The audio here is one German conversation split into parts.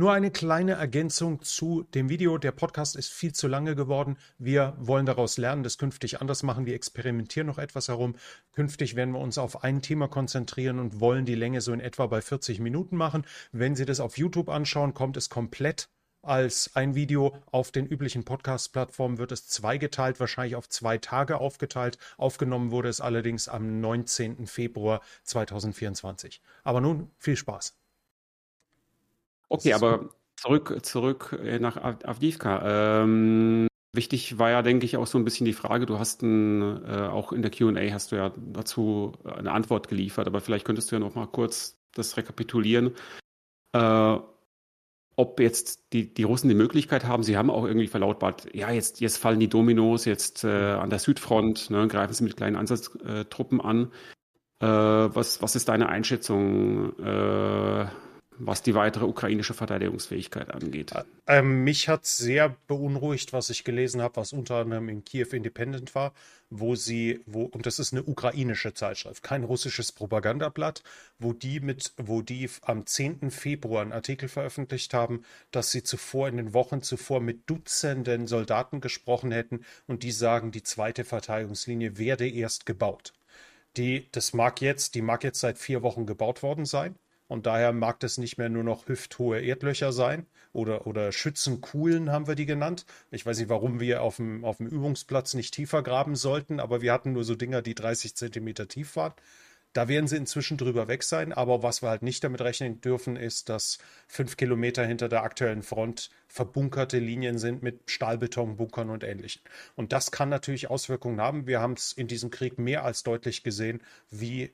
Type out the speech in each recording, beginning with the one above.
Nur eine kleine Ergänzung zu dem Video. Der Podcast ist viel zu lange geworden. Wir wollen daraus lernen, das künftig anders machen. Wir experimentieren noch etwas herum. Künftig werden wir uns auf ein Thema konzentrieren und wollen die Länge so in etwa bei 40 Minuten machen. Wenn Sie das auf YouTube anschauen, kommt es komplett als ein Video. Auf den üblichen Podcast-Plattformen wird es zweigeteilt, wahrscheinlich auf zwei Tage aufgeteilt. Aufgenommen wurde es allerdings am 19. Februar 2024. Aber nun viel Spaß. Okay, aber zurück, zurück äh, nach Avdivka. Ähm, wichtig war ja, denke ich, auch so ein bisschen die Frage, du hast ein, äh, auch in der QA hast du ja dazu eine Antwort geliefert, aber vielleicht könntest du ja noch mal kurz das rekapitulieren. Äh, ob jetzt die, die Russen die Möglichkeit haben, sie haben auch irgendwie verlautbart, ja, jetzt, jetzt fallen die Dominos, jetzt äh, an der Südfront, ne, greifen sie mit kleinen Ansatztruppen an. Äh, was, was ist deine Einschätzung, äh, was die weitere ukrainische Verteidigungsfähigkeit angeht? Ähm, mich hat sehr beunruhigt, was ich gelesen habe, was unter anderem in Kiew Independent war, wo sie, wo, und das ist eine ukrainische Zeitschrift, kein russisches Propagandablatt, wo die mit, wo die am 10. Februar einen Artikel veröffentlicht haben, dass sie zuvor in den Wochen zuvor mit Dutzenden Soldaten gesprochen hätten und die sagen, die zweite Verteidigungslinie werde erst gebaut. Die, das mag jetzt, die mag jetzt seit vier Wochen gebaut worden sein. Und daher mag das nicht mehr nur noch hüfthohe Erdlöcher sein oder, oder Schützenkuhlen haben wir die genannt. Ich weiß nicht, warum wir auf dem, auf dem Übungsplatz nicht tiefer graben sollten, aber wir hatten nur so Dinger, die 30 Zentimeter tief waren. Da werden sie inzwischen drüber weg sein, aber was wir halt nicht damit rechnen dürfen, ist, dass fünf Kilometer hinter der aktuellen Front verbunkerte Linien sind mit Stahlbetonbunkern und ähnlichem. Und das kann natürlich Auswirkungen haben. Wir haben es in diesem Krieg mehr als deutlich gesehen, wie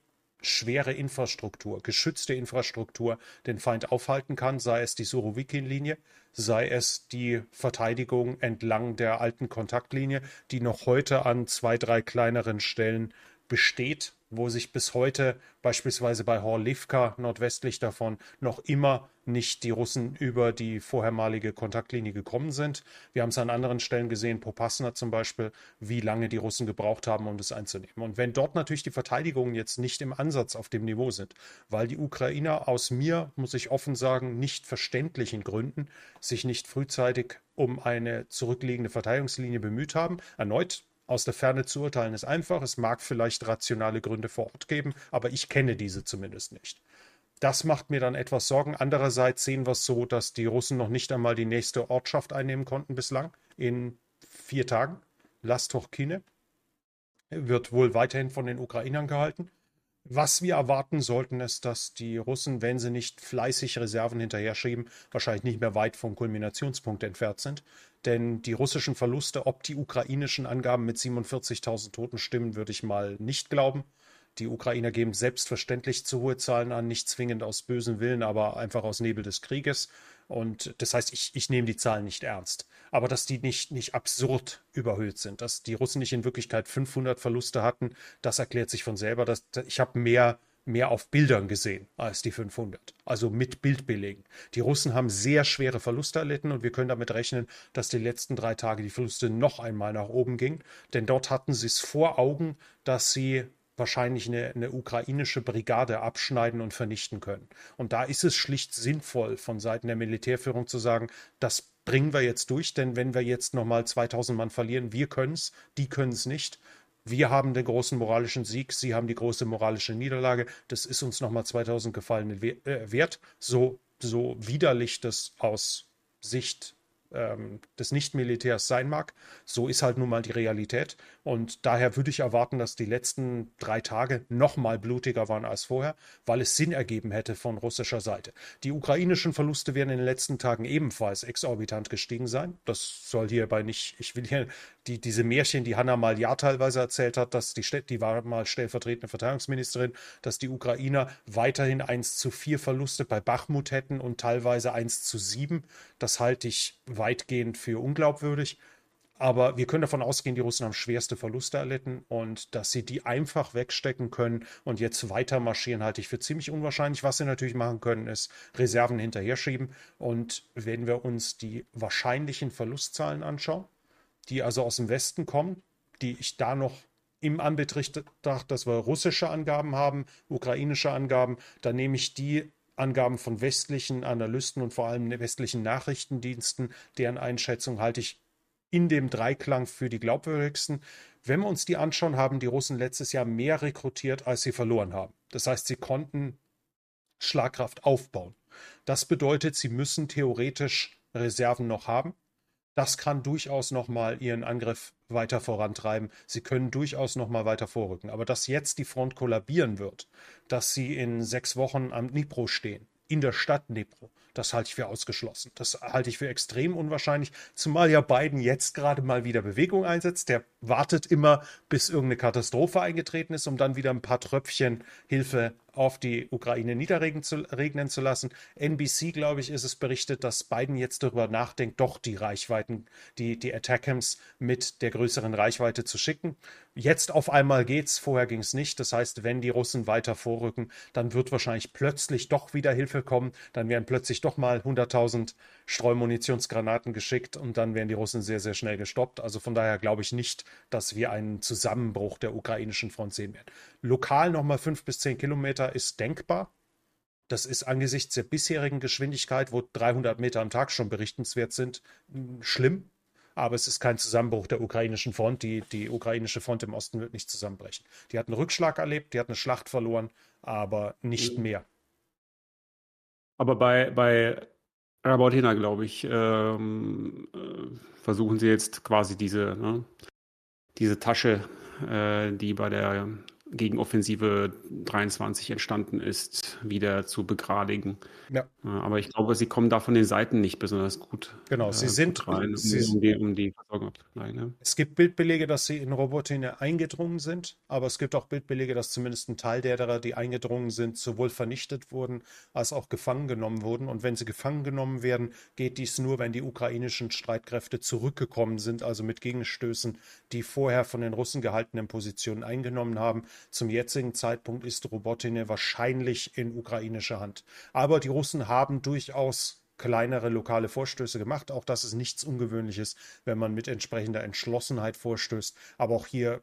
schwere Infrastruktur, geschützte Infrastruktur den Feind aufhalten kann, sei es die Surowikin-Linie, sei es die Verteidigung entlang der alten Kontaktlinie, die noch heute an zwei, drei kleineren Stellen besteht, wo sich bis heute beispielsweise bei Horlivka nordwestlich davon noch immer nicht die Russen über die vorhermalige Kontaktlinie gekommen sind. Wir haben es an anderen Stellen gesehen, Popasna zum Beispiel, wie lange die Russen gebraucht haben, um das einzunehmen. Und wenn dort natürlich die Verteidigungen jetzt nicht im Ansatz auf dem Niveau sind, weil die Ukrainer aus mir, muss ich offen sagen, nicht verständlichen Gründen sich nicht frühzeitig um eine zurückliegende Verteidigungslinie bemüht haben, erneut aus der Ferne zu urteilen ist einfach. Es mag vielleicht rationale Gründe vor Ort geben, aber ich kenne diese zumindest nicht. Das macht mir dann etwas Sorgen. Andererseits sehen wir es so, dass die Russen noch nicht einmal die nächste Ortschaft einnehmen konnten bislang in vier Tagen. Lastochkine wird wohl weiterhin von den Ukrainern gehalten. Was wir erwarten sollten, ist, dass die Russen, wenn sie nicht fleißig Reserven hinterher schieben, wahrscheinlich nicht mehr weit vom Kulminationspunkt entfernt sind. Denn die russischen Verluste, ob die ukrainischen Angaben mit 47.000 Toten stimmen, würde ich mal nicht glauben. Die Ukrainer geben selbstverständlich zu hohe Zahlen an, nicht zwingend aus bösem Willen, aber einfach aus Nebel des Krieges. Und das heißt, ich, ich nehme die Zahlen nicht ernst. Aber dass die nicht, nicht absurd überhöht sind, dass die Russen nicht in Wirklichkeit 500 Verluste hatten, das erklärt sich von selber. Dass, ich habe mehr mehr auf Bildern gesehen als die 500. Also mit Bildbelegen. Die Russen haben sehr schwere Verluste erlitten und wir können damit rechnen, dass die letzten drei Tage die Verluste noch einmal nach oben gingen. Denn dort hatten sie es vor Augen, dass sie wahrscheinlich eine, eine, ukrainische Brigade abschneiden und vernichten können. Und da ist es schlicht sinnvoll von Seiten der Militärführung zu sagen, das bringen wir jetzt durch, denn wenn wir jetzt nochmal 2000 Mann verlieren, wir können es, die können es nicht. Wir haben den großen moralischen Sieg, Sie haben die große moralische Niederlage. Das ist uns nochmal 2000 Gefallene äh, wert. So, so widerlich das aus Sicht ähm, des Nicht-Militärs sein mag. So ist halt nun mal die Realität. Und daher würde ich erwarten, dass die letzten drei Tage noch mal blutiger waren als vorher, weil es Sinn ergeben hätte von russischer Seite. Die ukrainischen Verluste werden in den letzten Tagen ebenfalls exorbitant gestiegen sein. Das soll hierbei nicht, ich will hier die, diese Märchen, die Hanna mal ja teilweise erzählt hat, dass die, die war mal stellvertretende Verteidigungsministerin, dass die Ukrainer weiterhin 1 zu 4 Verluste bei Bachmut hätten und teilweise 1 zu 7. Das halte ich weitgehend für unglaubwürdig. Aber wir können davon ausgehen, die Russen haben schwerste Verluste erlitten und dass sie die einfach wegstecken können und jetzt weiter marschieren, halte ich für ziemlich unwahrscheinlich. Was sie natürlich machen können, ist Reserven hinterher schieben. Und wenn wir uns die wahrscheinlichen Verlustzahlen anschauen, die also aus dem Westen kommen, die ich da noch im Anbetracht, dass wir russische Angaben haben, ukrainische Angaben, dann nehme ich die Angaben von westlichen Analysten und vor allem westlichen Nachrichtendiensten, deren Einschätzung halte ich in dem Dreiklang für die glaubwürdigsten. Wenn wir uns die anschauen, haben die Russen letztes Jahr mehr rekrutiert, als sie verloren haben. Das heißt, sie konnten Schlagkraft aufbauen. Das bedeutet, sie müssen theoretisch Reserven noch haben. Das kann durchaus nochmal ihren Angriff weiter vorantreiben. Sie können durchaus nochmal weiter vorrücken. Aber dass jetzt die Front kollabieren wird, dass sie in sechs Wochen am Dnipro stehen, in der Stadt Dnipro, das halte ich für ausgeschlossen. Das halte ich für extrem unwahrscheinlich, zumal ja Biden jetzt gerade mal wieder Bewegung einsetzt. Der wartet immer, bis irgendeine Katastrophe eingetreten ist, um dann wieder ein paar Tröpfchen Hilfe auf die Ukraine niederregnen zu, regnen zu lassen. NBC, glaube ich, ist es berichtet, dass Biden jetzt darüber nachdenkt, doch die Reichweiten, die, die Attackams mit der größeren Reichweite zu schicken. Jetzt auf einmal geht's, vorher ging es nicht. Das heißt, wenn die Russen weiter vorrücken, dann wird wahrscheinlich plötzlich doch wieder Hilfe kommen. Dann werden plötzlich doch mal 100.000 Streumunitionsgranaten geschickt und dann werden die Russen sehr, sehr schnell gestoppt. Also von daher glaube ich nicht, dass wir einen Zusammenbruch der ukrainischen Front sehen werden. Lokal nochmal fünf bis zehn Kilometer ist denkbar. Das ist angesichts der bisherigen Geschwindigkeit, wo 300 Meter am Tag schon berichtenswert sind, schlimm. Aber es ist kein Zusammenbruch der ukrainischen Front. Die, die ukrainische Front im Osten wird nicht zusammenbrechen. Die hat einen Rückschlag erlebt, die hat eine Schlacht verloren, aber nicht mhm. mehr. Aber bei, bei Rabotina, glaube ich, ähm, äh, versuchen sie jetzt quasi diese, ne, diese Tasche, äh, die bei der Gegenoffensive 23 entstanden ist, wieder zu begradigen. Ja. Aber ich glaube, sie kommen da von den Seiten nicht besonders gut. Genau, sie äh, sind rein, um, sie, um, die, um die Versorgung ne? Es gibt Bildbelege, dass sie in Robotine eingedrungen sind, aber es gibt auch Bildbelege, dass zumindest ein Teil derer, die eingedrungen sind, sowohl vernichtet wurden als auch gefangen genommen wurden. Und wenn sie gefangen genommen werden, geht dies nur, wenn die ukrainischen Streitkräfte zurückgekommen sind, also mit Gegenstößen, die vorher von den Russen gehaltenen Positionen eingenommen haben. Zum jetzigen Zeitpunkt ist Robotine wahrscheinlich in ukrainischer Hand. Aber die Russen haben durchaus kleinere lokale Vorstöße gemacht. Auch das ist nichts Ungewöhnliches, wenn man mit entsprechender Entschlossenheit vorstößt. Aber auch hier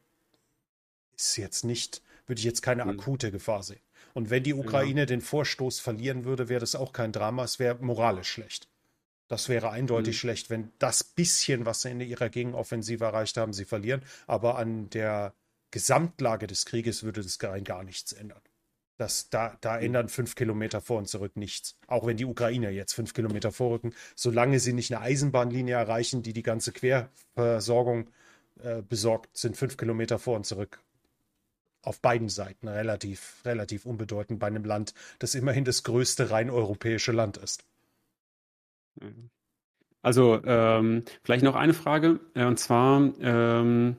ist jetzt nicht, würde ich jetzt keine hm. akute Gefahr sehen. Und wenn die Ukraine ja. den Vorstoß verlieren würde, wäre das auch kein Drama. Es wäre moralisch schlecht. Das wäre eindeutig mhm. schlecht, wenn das bisschen, was sie in ihrer Gegenoffensive erreicht haben, sie verlieren. Aber an der Gesamtlage des Krieges würde das rein gar nichts ändern. Das, da, da mhm. ändern fünf Kilometer vor und zurück nichts. Auch wenn die Ukrainer jetzt fünf Kilometer vorrücken, solange sie nicht eine Eisenbahnlinie erreichen, die die ganze Querversorgung äh, besorgt, sind fünf Kilometer vor und zurück auf beiden Seiten relativ, relativ unbedeutend bei einem Land, das immerhin das größte rein europäische Land ist. Mhm. Also ähm, vielleicht noch eine Frage, äh, und zwar ähm,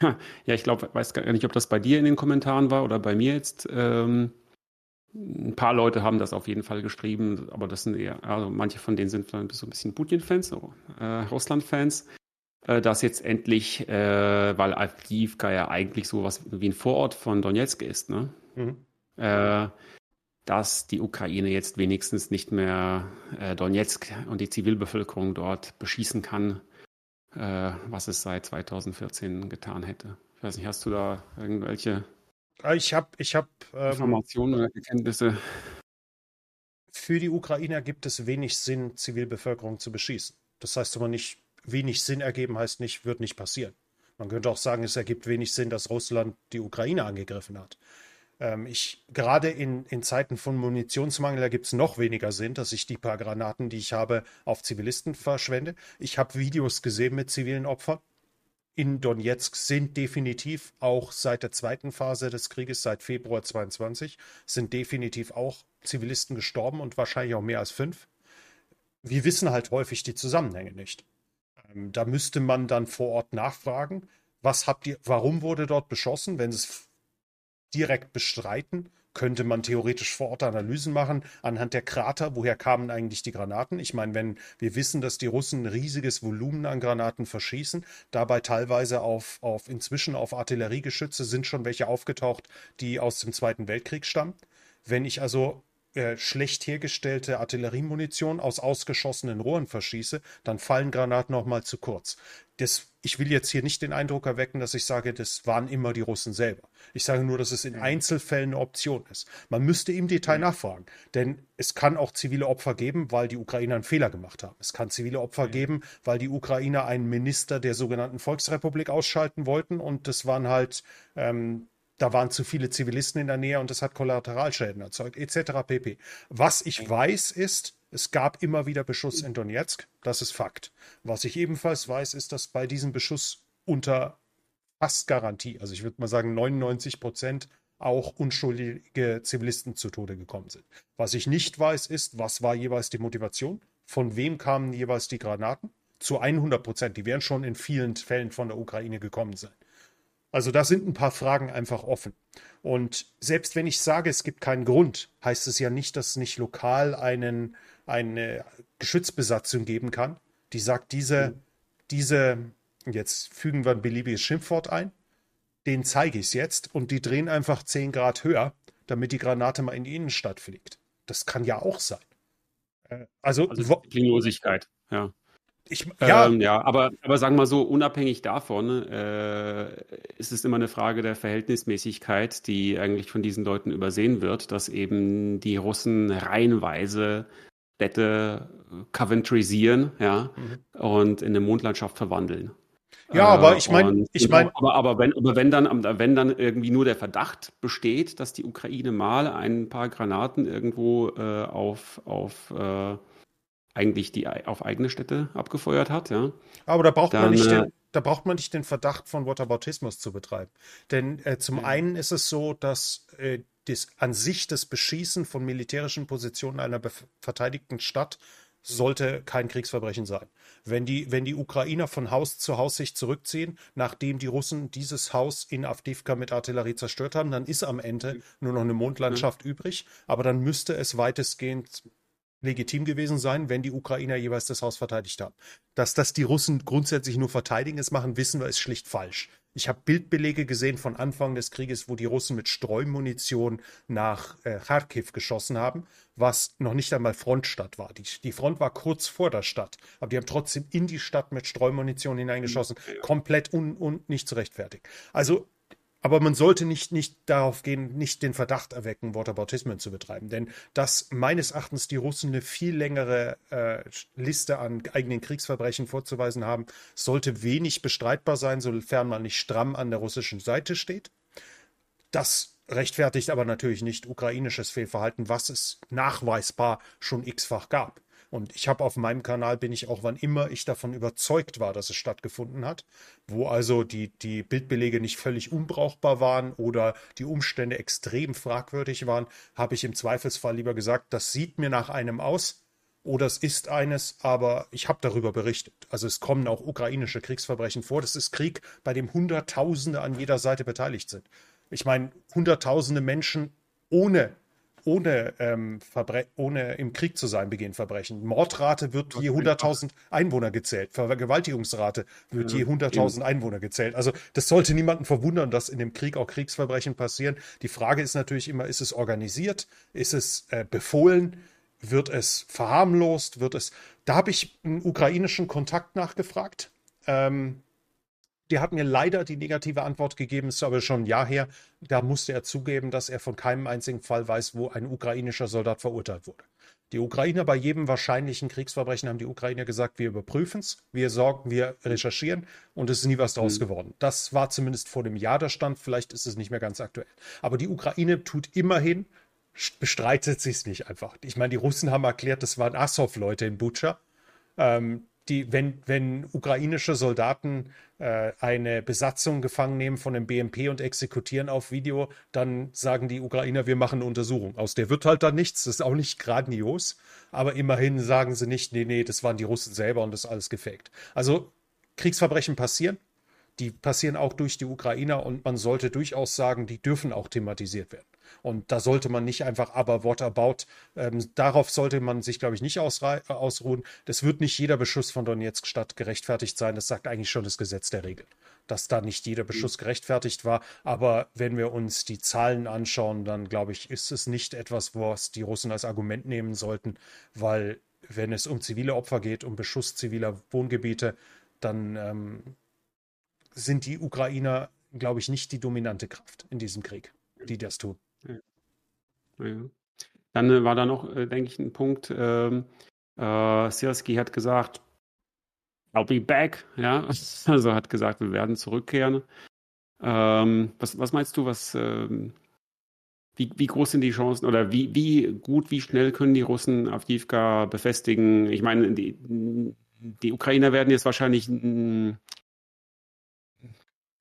ja, ich glaube, weiß gar nicht, ob das bei dir in den Kommentaren war oder bei mir jetzt. Ähm, ein paar Leute haben das auf jeden Fall geschrieben, aber das sind eher, also manche von denen sind so ein bisschen Putin-Fans, äh, Russland-Fans, äh, dass jetzt endlich, äh, weil Avdivka ja eigentlich so was wie ein Vorort von Donetsk ist, ne? Mhm. Äh, dass die Ukraine jetzt wenigstens nicht mehr äh, Donetsk und die Zivilbevölkerung dort beschießen kann äh, was es seit 2014 getan hätte. Ich weiß nicht, hast du da irgendwelche ah, ich hab, ich hab, ähm, Informationen oder Erkenntnisse? Für die Ukrainer gibt es wenig Sinn, Zivilbevölkerung zu beschießen. Das heißt aber nicht, wenig Sinn ergeben heißt nicht, wird nicht passieren. Man könnte auch sagen, es ergibt wenig Sinn, dass Russland die Ukraine angegriffen hat. Ähm, ich, gerade in, in Zeiten von Munitionsmangel, gibt es noch weniger Sinn, dass ich die paar Granaten, die ich habe, auf Zivilisten verschwende. Ich habe Videos gesehen mit zivilen Opfern. In Donetsk sind definitiv auch seit der zweiten Phase des Krieges, seit Februar 22, sind definitiv auch Zivilisten gestorben und wahrscheinlich auch mehr als fünf. Wir wissen halt häufig die Zusammenhänge nicht. Ähm, da müsste man dann vor Ort nachfragen, was habt ihr, warum wurde dort beschossen, wenn es direkt bestreiten. Könnte man theoretisch vor Ort Analysen machen anhand der Krater, woher kamen eigentlich die Granaten? Ich meine, wenn wir wissen, dass die Russen ein riesiges Volumen an Granaten verschießen, dabei teilweise auf, auf inzwischen auf Artilleriegeschütze sind schon welche aufgetaucht, die aus dem Zweiten Weltkrieg stammen. Wenn ich also äh, schlecht hergestellte Artilleriemunition aus ausgeschossenen Rohren verschieße, dann fallen Granaten auch mal zu kurz. Das, ich will jetzt hier nicht den Eindruck erwecken, dass ich sage, das waren immer die Russen selber. Ich sage nur, dass es in Einzelfällen eine Option ist. Man müsste im Detail nachfragen, denn es kann auch zivile Opfer geben, weil die Ukrainer einen Fehler gemacht haben. Es kann zivile Opfer geben, weil die Ukrainer einen Minister der sogenannten Volksrepublik ausschalten wollten und das waren halt ähm, da waren zu viele Zivilisten in der Nähe und das hat Kollateralschäden erzeugt, etc. pp. Was ich weiß ist, es gab immer wieder Beschuss in Donetsk, das ist Fakt. Was ich ebenfalls weiß, ist, dass bei diesem Beschuss unter fast Garantie, also ich würde mal sagen 99 Prozent, auch unschuldige Zivilisten zu Tode gekommen sind. Was ich nicht weiß, ist, was war jeweils die Motivation? Von wem kamen jeweils die Granaten? Zu 100 Prozent. Die werden schon in vielen Fällen von der Ukraine gekommen sein. Also da sind ein paar Fragen einfach offen. Und selbst wenn ich sage, es gibt keinen Grund, heißt es ja nicht, dass es nicht lokal einen, eine Geschützbesatzung geben kann, die sagt, diese, mhm. diese, jetzt fügen wir ein beliebiges Schimpfwort ein, den zeige ich es jetzt und die drehen einfach 10 Grad höher, damit die Granate mal in die Innenstadt fliegt. Das kann ja auch sein. Äh, also, also Disziplinlosigkeit, ja. Ich, ja. Ähm, ja, aber, aber sagen wir mal so, unabhängig davon äh, ist es immer eine Frage der Verhältnismäßigkeit, die eigentlich von diesen Leuten übersehen wird, dass eben die Russen reihenweise Städte coventrysieren ja, mhm. und in eine Mondlandschaft verwandeln. Ja, aber ich meine, ich meine, aber, aber, wenn, aber wenn dann, wenn dann irgendwie nur der Verdacht besteht, dass die Ukraine mal ein paar Granaten irgendwo äh, auf, auf äh, eigentlich die auf eigene Städte abgefeuert hat, ja. Aber da braucht Dann, man nicht den, äh, da braucht man nicht den Verdacht von Whataboutismus zu betreiben. Denn äh, zum ja. einen ist es so, dass äh, das, an sich das Beschießen von militärischen Positionen einer verteidigten Stadt sollte kein Kriegsverbrechen sein. Wenn die, wenn die Ukrainer von Haus zu Haus sich zurückziehen, nachdem die Russen dieses Haus in Avdivka mit Artillerie zerstört haben, dann ist am Ende nur noch eine Mondlandschaft mhm. übrig. Aber dann müsste es weitestgehend legitim gewesen sein, wenn die Ukrainer jeweils das Haus verteidigt haben. Dass das die Russen grundsätzlich nur verteidigen es machen, wissen wir, ist schlicht falsch. Ich habe Bildbelege gesehen von Anfang des Krieges, wo die Russen mit Streumunition nach äh, Kharkiv geschossen haben, was noch nicht einmal Frontstadt war. Die, die, Front war kurz vor der Stadt, aber die haben trotzdem in die Stadt mit Streumunition hineingeschossen. Komplett un, un, nicht zu rechtfertigen. Also aber man sollte nicht, nicht darauf gehen, nicht den Verdacht erwecken, Whataboutismen zu betreiben. Denn dass meines Erachtens die Russen eine viel längere äh, Liste an eigenen Kriegsverbrechen vorzuweisen haben, sollte wenig bestreitbar sein, sofern man nicht stramm an der russischen Seite steht. Das rechtfertigt aber natürlich nicht ukrainisches Fehlverhalten, was es nachweisbar schon x-fach gab. Und ich habe auf meinem Kanal bin ich auch, wann immer ich davon überzeugt war, dass es stattgefunden hat, wo also die, die Bildbelege nicht völlig unbrauchbar waren oder die Umstände extrem fragwürdig waren, habe ich im Zweifelsfall lieber gesagt, das sieht mir nach einem aus oder es ist eines, aber ich habe darüber berichtet. Also es kommen auch ukrainische Kriegsverbrechen vor. Das ist Krieg, bei dem Hunderttausende an jeder Seite beteiligt sind. Ich meine, Hunderttausende Menschen ohne ohne, ähm, ohne im Krieg zu sein, begehen Verbrechen. Mordrate wird je 100.000 Einwohner gezählt. Vergewaltigungsrate wird je 100.000 Einwohner gezählt. Also das sollte niemanden verwundern, dass in dem Krieg auch Kriegsverbrechen passieren. Die Frage ist natürlich immer, ist es organisiert? Ist es äh, befohlen? Wird es verharmlost? Wird es. Da habe ich einen ukrainischen Kontakt nachgefragt. Ähm, der hat mir leider die negative Antwort gegeben, ist aber schon ein Jahr her. Da musste er zugeben, dass er von keinem einzigen Fall weiß, wo ein ukrainischer Soldat verurteilt wurde. Die Ukrainer bei jedem wahrscheinlichen Kriegsverbrechen haben die Ukrainer gesagt, wir überprüfen es, wir sorgen, wir recherchieren und es ist nie was draus mhm. geworden. Das war zumindest vor dem Jahr der Stand, vielleicht ist es nicht mehr ganz aktuell. Aber die Ukraine tut immerhin, bestreitet sich es nicht einfach. Ich meine, die Russen haben erklärt, das waren Assow-Leute in Butscha. Ähm, die, wenn, wenn ukrainische Soldaten äh, eine Besatzung gefangen nehmen von dem BMP und exekutieren auf Video, dann sagen die Ukrainer, wir machen eine Untersuchung. Aus der wird halt dann nichts, das ist auch nicht grandios, aber immerhin sagen sie nicht, nee, nee, das waren die Russen selber und das ist alles gefaked. Also Kriegsverbrechen passieren, die passieren auch durch die Ukrainer und man sollte durchaus sagen, die dürfen auch thematisiert werden. Und da sollte man nicht einfach, aber what about, ähm, darauf sollte man sich, glaube ich, nicht ausruhen. Das wird nicht jeder Beschuss von Donetsk-Stadt gerechtfertigt sein. Das sagt eigentlich schon das Gesetz der Regel, dass da nicht jeder Beschuss gerechtfertigt war. Aber wenn wir uns die Zahlen anschauen, dann glaube ich, ist es nicht etwas, was die Russen als Argument nehmen sollten, weil wenn es um zivile Opfer geht, um Beschuss ziviler Wohngebiete, dann ähm, sind die Ukrainer, glaube ich, nicht die dominante Kraft in diesem Krieg, die das tun. Ja. Dann äh, war da noch, äh, denke ich, ein Punkt. Ähm, äh, Sirski hat gesagt, I'll be back. Ja, also hat gesagt, wir werden zurückkehren. Ähm, was, was meinst du, was, ähm, wie, wie groß sind die Chancen oder wie, wie gut, wie schnell können die Russen Avdivka befestigen? Ich meine, die, die Ukrainer werden jetzt wahrscheinlich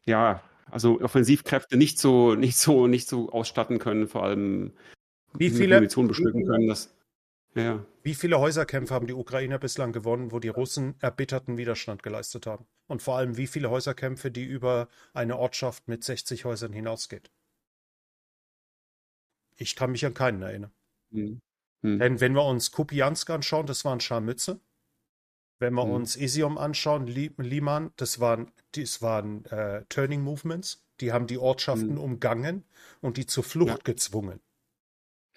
ja, also Offensivkräfte nicht so, nicht so, nicht so ausstatten können, vor allem wie viele, Munition bestücken können. Das, ja. Wie viele Häuserkämpfe haben die Ukrainer bislang gewonnen, wo die Russen erbitterten Widerstand geleistet haben? Und vor allem, wie viele Häuserkämpfe, die über eine Ortschaft mit 60 Häusern hinausgeht? Ich kann mich an keinen erinnern. Hm. Hm. Denn wenn wir uns Kupiansk anschauen, das waren Scharmütze. Wenn wir hm. uns Isium anschauen, Liman, das waren, das waren äh, Turning Movements. Die haben die Ortschaften hm. umgangen und die zur Flucht ja. gezwungen.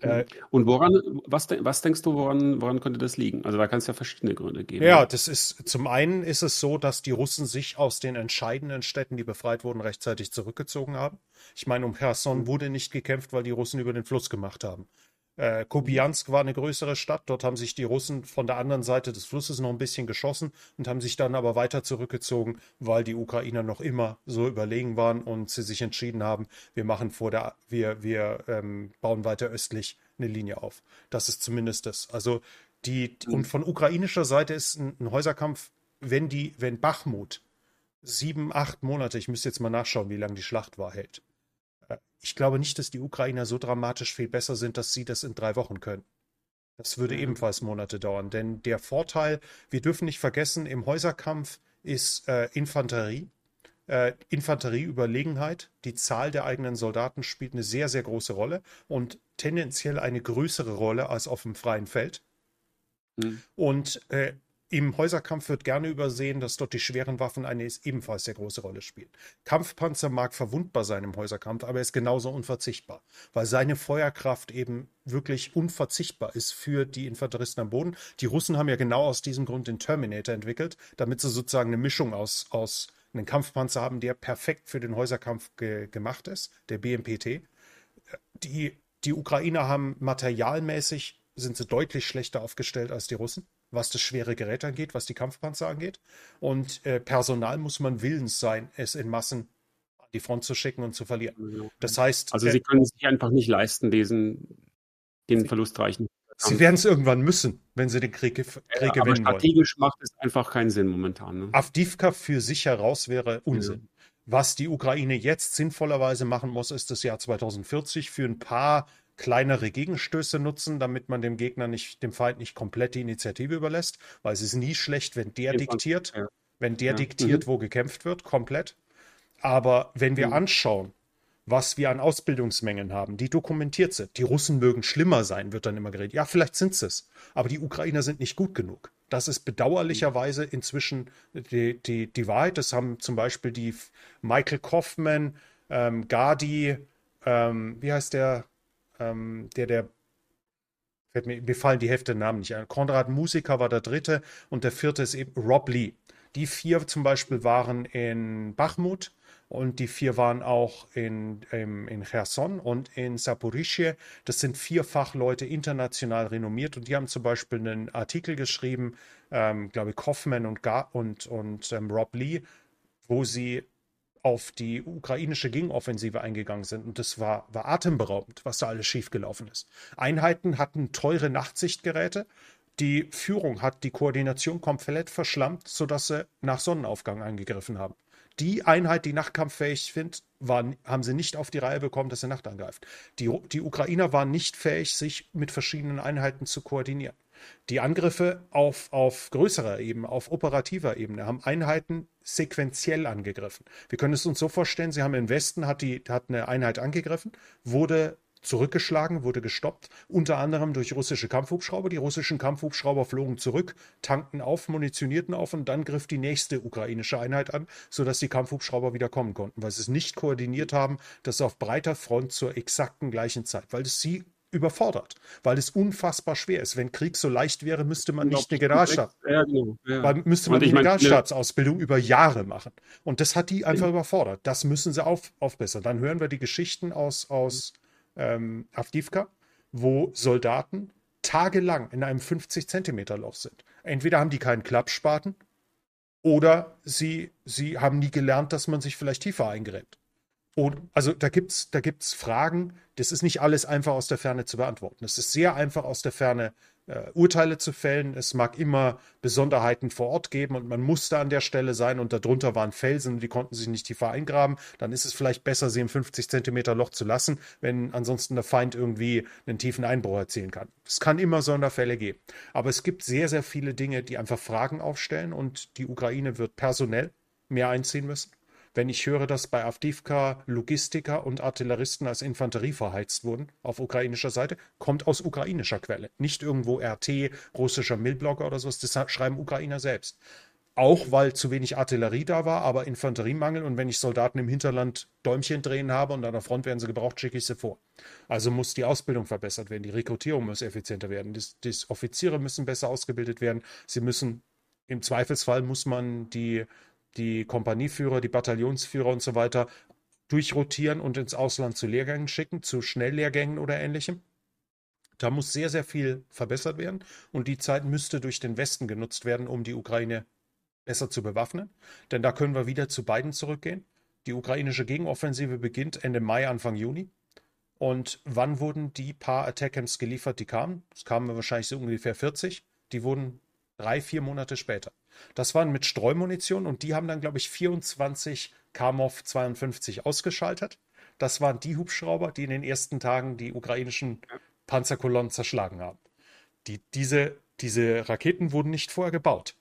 Hm. Äh, und woran, was, was denkst du, woran, woran könnte das liegen? Also da kann es ja verschiedene Gründe geben. Ja, das ist, zum einen ist es so, dass die Russen sich aus den entscheidenden Städten, die befreit wurden, rechtzeitig zurückgezogen haben. Ich meine, um Cherson wurde nicht gekämpft, weil die Russen über den Fluss gemacht haben. Äh, Kupiansk war eine größere Stadt. Dort haben sich die Russen von der anderen Seite des Flusses noch ein bisschen geschossen und haben sich dann aber weiter zurückgezogen, weil die Ukrainer noch immer so überlegen waren und sie sich entschieden haben, wir machen vor der, wir, wir ähm, bauen weiter östlich eine Linie auf. Das ist zumindest das. Also die, und von ukrainischer Seite ist ein, ein Häuserkampf, wenn die, wenn Bachmut sieben, acht Monate, ich müsste jetzt mal nachschauen, wie lange die Schlacht war, hält. Ich glaube nicht, dass die Ukrainer so dramatisch viel besser sind, dass sie das in drei Wochen können. Das würde mhm. ebenfalls Monate dauern, denn der Vorteil, wir dürfen nicht vergessen, im Häuserkampf ist äh, Infanterie. Äh, Infanterieüberlegenheit, die Zahl der eigenen Soldaten spielt eine sehr, sehr große Rolle und tendenziell eine größere Rolle als auf dem freien Feld. Mhm. Und äh, im Häuserkampf wird gerne übersehen, dass dort die schweren Waffen eine ebenfalls sehr große Rolle spielen. Kampfpanzer mag verwundbar sein im Häuserkampf, aber er ist genauso unverzichtbar, weil seine Feuerkraft eben wirklich unverzichtbar ist für die Infanteristen am Boden. Die Russen haben ja genau aus diesem Grund den Terminator entwickelt, damit sie sozusagen eine Mischung aus, aus einen Kampfpanzer haben, der perfekt für den Häuserkampf ge gemacht ist, der BMPT. Die, die Ukrainer haben materialmäßig, sind sie deutlich schlechter aufgestellt als die Russen was das schwere Gerät angeht, was die Kampfpanzer angeht. Und äh, Personal muss man willens sein, es in Massen an die Front zu schicken und zu verlieren. Das heißt. Also sie können sich einfach nicht leisten, diesen, den verlustreichen. Sie werden es irgendwann müssen, wenn sie den Krieg, Krieg ja, gewinnen aber strategisch wollen. macht es einfach keinen Sinn momentan. Ne? Avdivka für sich heraus wäre Unsinn. Ja. Was die Ukraine jetzt sinnvollerweise machen muss, ist das Jahr 2040 für ein paar kleinere Gegenstöße nutzen, damit man dem Gegner nicht, dem Feind nicht komplett die Initiative überlässt, weil es ist nie schlecht, wenn der diktiert, ja. wenn der ja. diktiert, mhm. wo gekämpft wird, komplett. Aber wenn wir mhm. anschauen, was wir an Ausbildungsmengen haben, die dokumentiert sind. Die Russen mögen schlimmer sein, wird dann immer geredet. Ja, vielleicht sind sie es, aber die Ukrainer sind nicht gut genug. Das ist bedauerlicherweise inzwischen die, die, die Wahrheit. Das haben zum Beispiel die Michael Kaufman, ähm, Gadi, ähm, wie heißt der, ähm, der, der, fällt mir, mir fallen die Hälfte Namen nicht ein. Konrad Musiker war der dritte und der vierte ist eben Rob Lee. Die vier zum Beispiel waren in Bachmut und die vier waren auch in, in, in Cherson und in Saporischje. Das sind vier Fachleute international renommiert und die haben zum Beispiel einen Artikel geschrieben, ähm, glaube ich, Kaufman und, Gar und, und ähm, Rob Lee, wo sie auf die ukrainische Gegenoffensive eingegangen sind. Und das war, war atemberaubend, was da alles schiefgelaufen ist. Einheiten hatten teure Nachtsichtgeräte. Die Führung hat die Koordination komplett verschlammt, sodass sie nach Sonnenaufgang eingegriffen haben. Die Einheit, die nachtkampffähig sind, waren, haben sie nicht auf die Reihe bekommen, dass sie Nacht angreift. Die, die Ukrainer waren nicht fähig, sich mit verschiedenen Einheiten zu koordinieren. Die Angriffe auf, auf größerer Ebene, auf operativer Ebene, haben Einheiten sequenziell angegriffen. Wir können es uns so vorstellen, sie haben im Westen, hat, die, hat eine Einheit angegriffen, wurde zurückgeschlagen, wurde gestoppt, unter anderem durch russische Kampfhubschrauber. Die russischen Kampfhubschrauber flogen zurück, tankten auf, munitionierten auf und dann griff die nächste ukrainische Einheit an, sodass die Kampfhubschrauber wieder kommen konnten, weil sie es nicht koordiniert haben, das auf breiter Front zur exakten gleichen Zeit, weil sie überfordert, weil es unfassbar schwer ist. Wenn Krieg so leicht wäre, müsste man nicht eine Generalstab, ja, genau. ja. weil müsste man eine Generalstabsausbildung über Jahre machen. Und das hat die einfach ja. überfordert. Das müssen sie auf, aufbessern. Dann hören wir die Geschichten aus, aus ähm, Avdivka, wo Soldaten tagelang in einem 50 Zentimeter Loch sind. Entweder haben die keinen Klappspaten oder sie, sie haben nie gelernt, dass man sich vielleicht tiefer eingräbt. Und, also da gibt es da gibt's Fragen, das ist nicht alles einfach aus der Ferne zu beantworten. Es ist sehr einfach aus der Ferne äh, Urteile zu fällen. Es mag immer Besonderheiten vor Ort geben und man musste an der Stelle sein und darunter waren Felsen, die konnten sich nicht tiefer eingraben. Dann ist es vielleicht besser, sie im 50 Zentimeter Loch zu lassen, wenn ansonsten der Feind irgendwie einen tiefen Einbruch erzielen kann. Es kann immer Sonderfälle geben. Aber es gibt sehr, sehr viele Dinge, die einfach Fragen aufstellen und die Ukraine wird personell mehr einziehen müssen wenn ich höre, dass bei Avdivka Logistiker und Artilleristen als Infanterie verheizt wurden auf ukrainischer Seite, kommt aus ukrainischer Quelle. Nicht irgendwo RT, russischer Millblogger oder sowas, das schreiben Ukrainer selbst. Auch weil zu wenig Artillerie da war, aber Infanteriemangel. Und wenn ich Soldaten im Hinterland Däumchen drehen habe und an der Front werden sie gebraucht, schicke ich sie vor. Also muss die Ausbildung verbessert werden, die Rekrutierung muss effizienter werden, die, die Offiziere müssen besser ausgebildet werden. Sie müssen, im Zweifelsfall muss man die die Kompanieführer, die Bataillonsführer und so weiter durchrotieren und ins Ausland zu Lehrgängen schicken, zu Schnelllehrgängen oder ähnlichem. Da muss sehr, sehr viel verbessert werden und die Zeit müsste durch den Westen genutzt werden, um die Ukraine besser zu bewaffnen. Denn da können wir wieder zu beiden zurückgehen. Die ukrainische Gegenoffensive beginnt Ende Mai, Anfang Juni. Und wann wurden die paar Attackams geliefert, die kamen? Es kamen wahrscheinlich so ungefähr 40. Die wurden drei, vier Monate später. Das waren mit Streumunition und die haben dann, glaube ich, 24 Kamov 52 ausgeschaltet. Das waren die Hubschrauber, die in den ersten Tagen die ukrainischen Panzerkolonnen zerschlagen haben. Die, diese, diese Raketen wurden nicht vorher gebaut.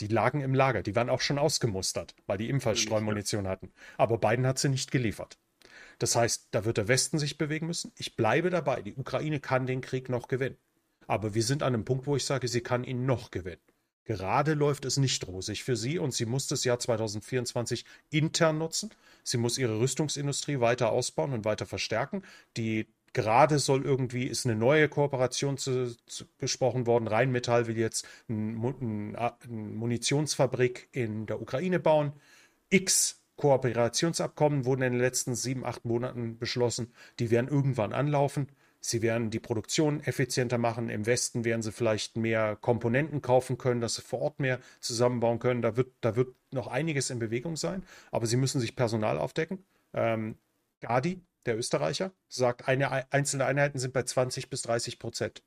Die lagen im Lager, die waren auch schon ausgemustert, weil die ebenfalls Streumunition hatten. Aber Biden hat sie nicht geliefert. Das heißt, da wird der Westen sich bewegen müssen. Ich bleibe dabei, die Ukraine kann den Krieg noch gewinnen. Aber wir sind an einem Punkt, wo ich sage, sie kann ihn noch gewinnen. Gerade läuft es nicht rosig für sie und sie muss das Jahr 2024 intern nutzen. Sie muss ihre Rüstungsindustrie weiter ausbauen und weiter verstärken. Die gerade soll irgendwie, ist eine neue Kooperation zu, zu, besprochen worden. Rheinmetall will jetzt eine ein, ein Munitionsfabrik in der Ukraine bauen. X Kooperationsabkommen wurden in den letzten sieben, acht Monaten beschlossen. Die werden irgendwann anlaufen. Sie werden die Produktion effizienter machen. Im Westen werden sie vielleicht mehr Komponenten kaufen können, dass sie vor Ort mehr zusammenbauen können. Da wird, da wird noch einiges in Bewegung sein, aber sie müssen sich Personal aufdecken. Ähm, Gadi, der Österreicher, sagt, eine, einzelne Einheiten sind bei 20 bis 30 Prozent.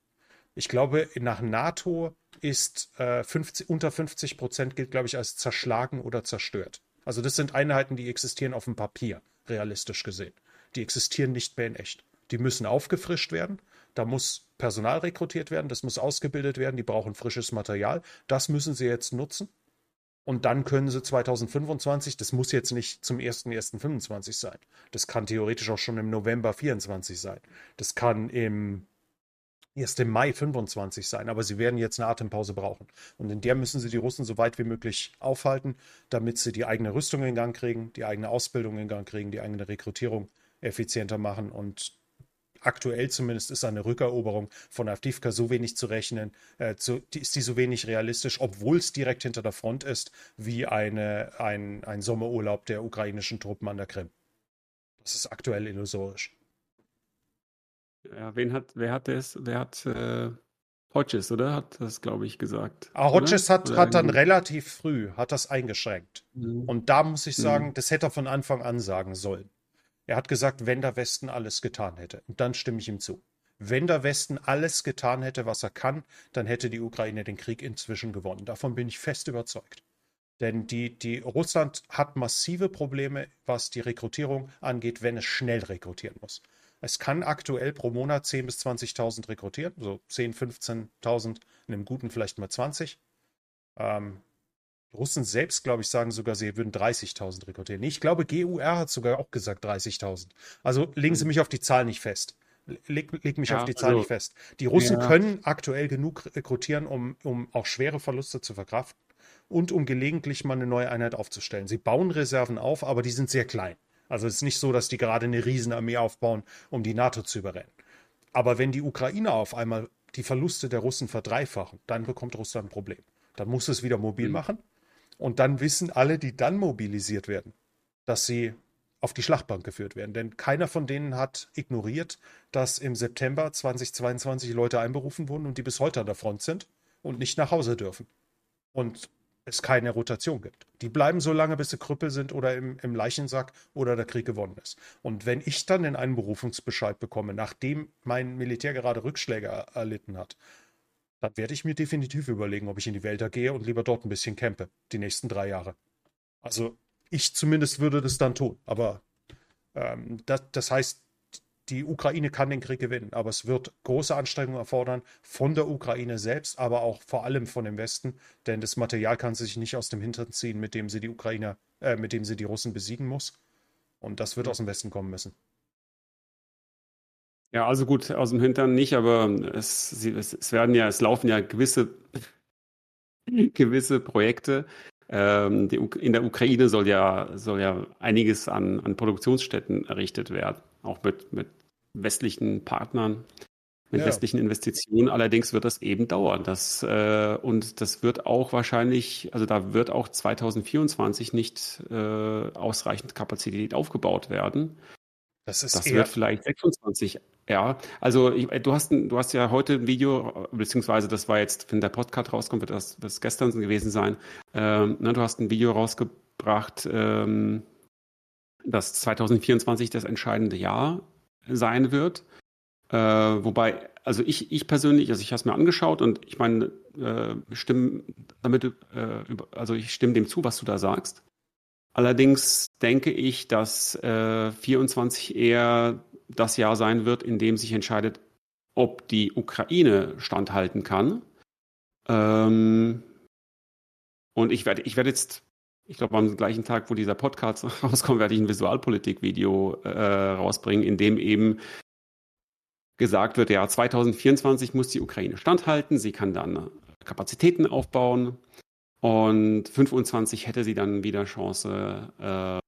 Ich glaube, nach NATO ist äh, 50, unter 50 Prozent gilt, glaube ich, als zerschlagen oder zerstört. Also das sind Einheiten, die existieren auf dem Papier, realistisch gesehen. Die existieren nicht mehr in echt. Die müssen aufgefrischt werden. Da muss Personal rekrutiert werden, das muss ausgebildet werden, die brauchen frisches Material. Das müssen sie jetzt nutzen. Und dann können sie 2025, das muss jetzt nicht zum 1.1.25 sein. Das kann theoretisch auch schon im November 24 sein. Das kann im erst im Mai 25 sein, aber sie werden jetzt eine Atempause brauchen. Und in der müssen sie die Russen so weit wie möglich aufhalten, damit sie die eigene Rüstung in Gang kriegen, die eigene Ausbildung in Gang kriegen, die eigene Rekrutierung effizienter machen und aktuell zumindest ist eine Rückeroberung von Avdivka so wenig zu rechnen, äh, zu, die, ist die so wenig realistisch, obwohl es direkt hinter der Front ist, wie eine, ein, ein Sommerurlaub der ukrainischen Truppen an der Krim. Das ist aktuell illusorisch. Ja, wen hat, wer hat das, wer hat äh, Hodges, oder? Hat das, glaube ich, gesagt. Ah, Hodges hat, hat dann relativ früh, hat das eingeschränkt. Mhm. Und da muss ich sagen, mhm. das hätte er von Anfang an sagen sollen. Er hat gesagt, wenn der Westen alles getan hätte. Und dann stimme ich ihm zu. Wenn der Westen alles getan hätte, was er kann, dann hätte die Ukraine den Krieg inzwischen gewonnen. Davon bin ich fest überzeugt. Denn die, die Russland hat massive Probleme, was die Rekrutierung angeht, wenn es schnell rekrutieren muss. Es kann aktuell pro Monat 10.000 bis 20.000 rekrutieren, so 10.000, 15.000, in einem guten vielleicht mal 20. Ähm, die Russen selbst, glaube ich, sagen sogar, sie würden 30.000 rekrutieren. Ich glaube, GUR hat sogar auch gesagt 30.000. Also legen Sie mich auf die Zahl nicht fest. Leg, leg mich ja, auf die Zahl also, nicht fest. Die Russen ja. können aktuell genug rekrutieren, um, um auch schwere Verluste zu verkraften und um gelegentlich mal eine neue Einheit aufzustellen. Sie bauen Reserven auf, aber die sind sehr klein. Also es ist nicht so, dass die gerade eine Riesenarmee aufbauen, um die NATO zu überrennen. Aber wenn die Ukrainer auf einmal die Verluste der Russen verdreifachen, dann bekommt Russland ein Problem. Dann muss es wieder mobil mhm. machen. Und dann wissen alle, die dann mobilisiert werden, dass sie auf die Schlachtbank geführt werden. Denn keiner von denen hat ignoriert, dass im September 2022 Leute einberufen wurden und die bis heute an der Front sind und nicht nach Hause dürfen. Und es keine Rotation gibt. Die bleiben so lange, bis sie Krüppel sind oder im, im Leichensack oder der Krieg gewonnen ist. Und wenn ich dann den Einberufungsbescheid bekomme, nachdem mein Militär gerade Rückschläge erlitten hat, dann werde ich mir definitiv überlegen, ob ich in die Wälder gehe und lieber dort ein bisschen campe, die nächsten drei Jahre. Also ich zumindest würde das dann tun. Aber ähm, das, das heißt, die Ukraine kann den Krieg gewinnen, aber es wird große Anstrengungen erfordern von der Ukraine selbst, aber auch vor allem von dem Westen, denn das Material kann sich nicht aus dem Hintern ziehen, mit dem sie die Ukrainer, äh, mit dem sie die Russen besiegen muss. Und das wird aus dem Westen kommen müssen. Ja, also gut, aus dem Hintern nicht, aber es, es, werden ja, es laufen ja gewisse, gewisse Projekte. Ähm, die, in der Ukraine soll ja, soll ja einiges an, an Produktionsstätten errichtet werden, auch mit, mit westlichen Partnern, mit ja. westlichen Investitionen. Allerdings wird das eben dauern. Das, äh, und das wird auch wahrscheinlich, also da wird auch 2024 nicht äh, ausreichend Kapazität aufgebaut werden. Das, ist das wird vielleicht 26. Ja, also ich, du hast du hast ja heute ein Video, beziehungsweise das war jetzt, wenn der Podcast rauskommt, wird das, das gestern gewesen sein. Ähm, ne, du hast ein Video rausgebracht, ähm, dass 2024 das entscheidende Jahr sein wird. Äh, wobei, also ich, ich persönlich, also ich habe es mir angeschaut und ich meine, äh, stimme damit, äh, also ich stimme dem zu, was du da sagst. Allerdings denke ich, dass äh, 24 eher das Jahr sein wird, in dem sich entscheidet, ob die Ukraine standhalten kann. Ähm, und ich werde, ich werde jetzt, ich glaube, am gleichen Tag, wo dieser Podcast rauskommt, werde ich ein Visualpolitik-Video äh, rausbringen, in dem eben gesagt wird, ja, 2024 muss die Ukraine standhalten, sie kann dann Kapazitäten aufbauen und 25 hätte sie dann wieder Chance, äh,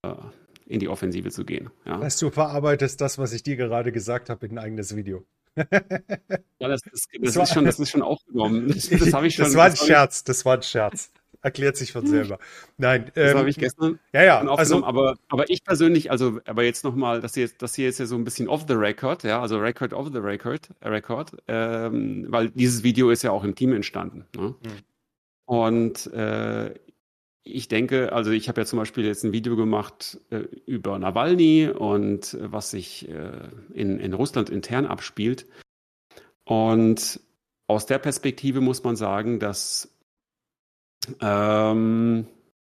in die Offensive zu gehen. Ja. Weißt du, verarbeitest das, was ich dir gerade gesagt habe, in ein eigenes Video. ja, das, das, das, das ist schon, das ist schon aufgenommen. Das, das habe ich schon. Das war ein Scherz, das war ein Scherz. Erklärt sich von selber. Nein, das ähm, habe ich gestern ja, ja, also, aber, aber ich persönlich, also, aber jetzt nochmal, das hier, das hier ist ja so ein bisschen off the record, ja, also Record of the Record, Record, ähm, weil dieses Video ist ja auch im Team entstanden. Ne? Hm. Und äh, ich denke, also ich habe ja zum Beispiel jetzt ein Video gemacht äh, über Nawalny und äh, was sich äh, in, in Russland intern abspielt. Und aus der Perspektive muss man sagen, dass ähm,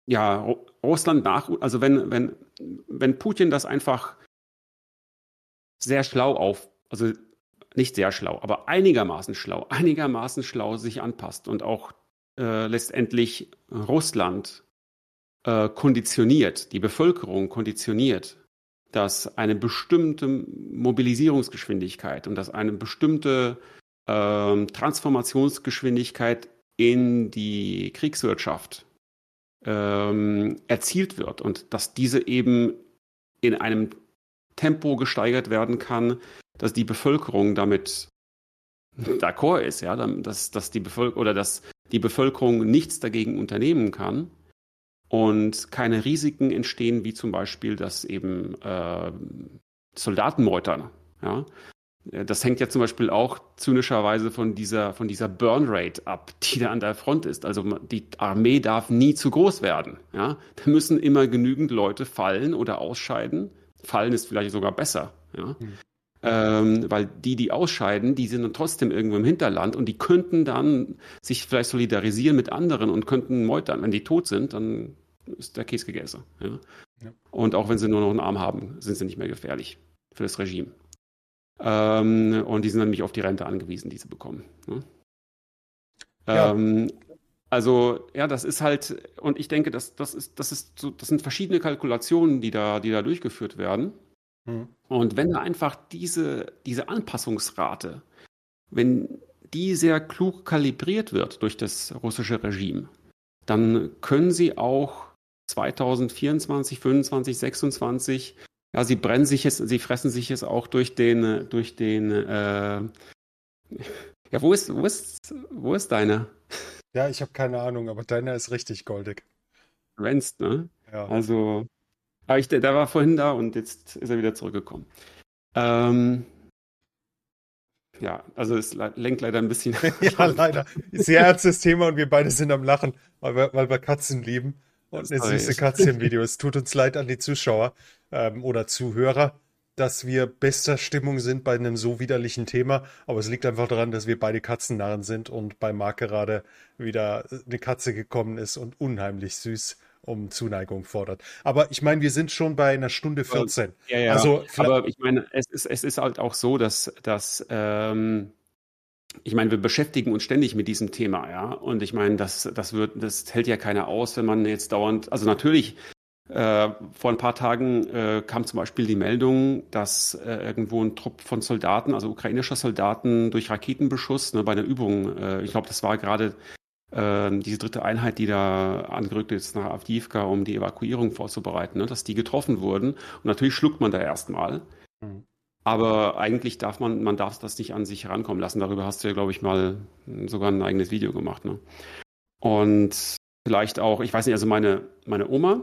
ja, Russland nach, also wenn, wenn, wenn Putin das einfach sehr schlau auf, also nicht sehr schlau, aber einigermaßen schlau, einigermaßen schlau sich anpasst und auch äh, letztendlich Russland äh, konditioniert, die Bevölkerung konditioniert, dass eine bestimmte Mobilisierungsgeschwindigkeit und dass eine bestimmte äh, Transformationsgeschwindigkeit in die Kriegswirtschaft ähm, erzielt wird und dass diese eben in einem Tempo gesteigert werden kann, dass die Bevölkerung damit d'accord ist, ja, dass, dass die Bevölkerung oder dass die Bevölkerung nichts dagegen unternehmen kann und keine Risiken entstehen, wie zum Beispiel, dass eben äh, Soldaten meutern. Ja? Das hängt ja zum Beispiel auch zynischerweise von dieser, von dieser Burn Rate ab, die da an der Front ist. Also die Armee darf nie zu groß werden. Ja? Da müssen immer genügend Leute fallen oder ausscheiden. Fallen ist vielleicht sogar besser. Ja? Hm. Ähm, weil die, die ausscheiden, die sind dann trotzdem irgendwo im Hinterland und die könnten dann sich vielleicht solidarisieren mit anderen und könnten meutern. Wenn die tot sind, dann ist der Käse gegessen. Ja? Ja. Und auch wenn sie nur noch einen Arm haben, sind sie nicht mehr gefährlich für das Regime. Ähm, und die sind dann nämlich auf die Rente angewiesen, die sie bekommen. Ne? Ja. Ähm, also, ja, das ist halt, und ich denke, das, das, ist, das, ist so, das sind verschiedene Kalkulationen, die da, die da durchgeführt werden. Mhm. Und wenn da einfach diese, diese Anpassungsrate, wenn die sehr klug kalibriert wird durch das russische Regime, dann können sie auch 2024, 25, 26, ja, sie brennen sich es, sie fressen sich es auch durch den, durch den, äh, ja, wo ist, wo ist, wo ist deiner? Ja, ich habe keine Ahnung, aber deiner ist richtig goldig. Rennst, ne? Ja. Also, aber ich, der, der war vorhin da und jetzt ist er wieder zurückgekommen. Ähm, ja, also es lenkt leider ein bisschen. ja, leider. Sehr ernstes Thema und wir beide sind am Lachen, weil wir, weil wir Katzen lieben. Und eine süße Katzenvideo. Es tut uns leid an die Zuschauer ähm, oder Zuhörer, dass wir bester Stimmung sind bei einem so widerlichen Thema. Aber es liegt einfach daran, dass wir beide Katzennarren sind und bei Marc gerade wieder eine Katze gekommen ist und unheimlich süß um Zuneigung fordert. Aber ich meine, wir sind schon bei einer Stunde 14. Ja, ja. Also, aber ich meine, es ist, es ist halt auch so, dass, dass ähm, ich meine, wir beschäftigen uns ständig mit diesem Thema, ja. Und ich meine, das, das wird, das hält ja keiner aus, wenn man jetzt dauernd, also natürlich, äh, vor ein paar Tagen äh, kam zum Beispiel die Meldung, dass äh, irgendwo ein Trupp von Soldaten, also ukrainischer Soldaten, durch Raketenbeschuss ne, bei einer Übung, äh, ich glaube, das war gerade diese dritte Einheit, die da angerückt ist nach Avdiivka, um die Evakuierung vorzubereiten, ne, dass die getroffen wurden. Und natürlich schluckt man da erstmal. Mhm. Aber eigentlich darf man, man darf das nicht an sich herankommen lassen. Darüber hast du ja, glaube ich, mal sogar ein eigenes Video gemacht. Ne? Und vielleicht auch, ich weiß nicht, also meine, meine Oma,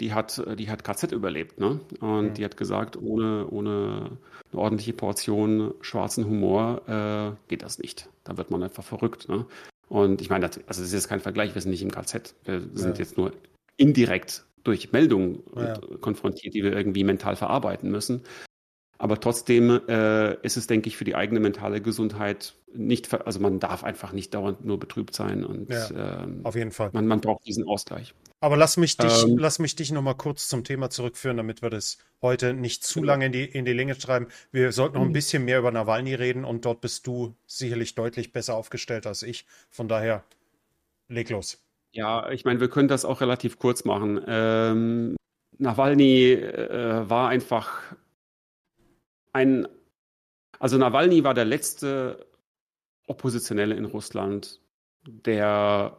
die hat, die hat KZ überlebt, ne? Und mhm. die hat gesagt, ohne, ohne eine ordentliche Portion schwarzen Humor äh, geht das nicht. Da wird man einfach verrückt, ne? Und ich meine, das, also das ist jetzt kein Vergleich, wir sind nicht im KZ. Wir sind ja. jetzt nur indirekt durch Meldungen ja. konfrontiert, die wir irgendwie mental verarbeiten müssen. Aber trotzdem äh, ist es, denke ich, für die eigene mentale Gesundheit nicht, also man darf einfach nicht dauernd nur betrübt sein und ja, ähm, auf jeden Fall. Man, man braucht diesen Ausgleich. Aber lass mich dich, ähm, lass mich dich nochmal kurz zum Thema zurückführen, damit wir das heute nicht zu lange in die, in die Länge treiben. Wir sollten noch ein mhm. bisschen mehr über Nawalny reden und dort bist du sicherlich deutlich besser aufgestellt als ich. Von daher, leg los. Ja, ich meine, wir können das auch relativ kurz machen. Ähm, Nawalny äh, war einfach ein, also Nawalny war der letzte Oppositionelle in Russland, der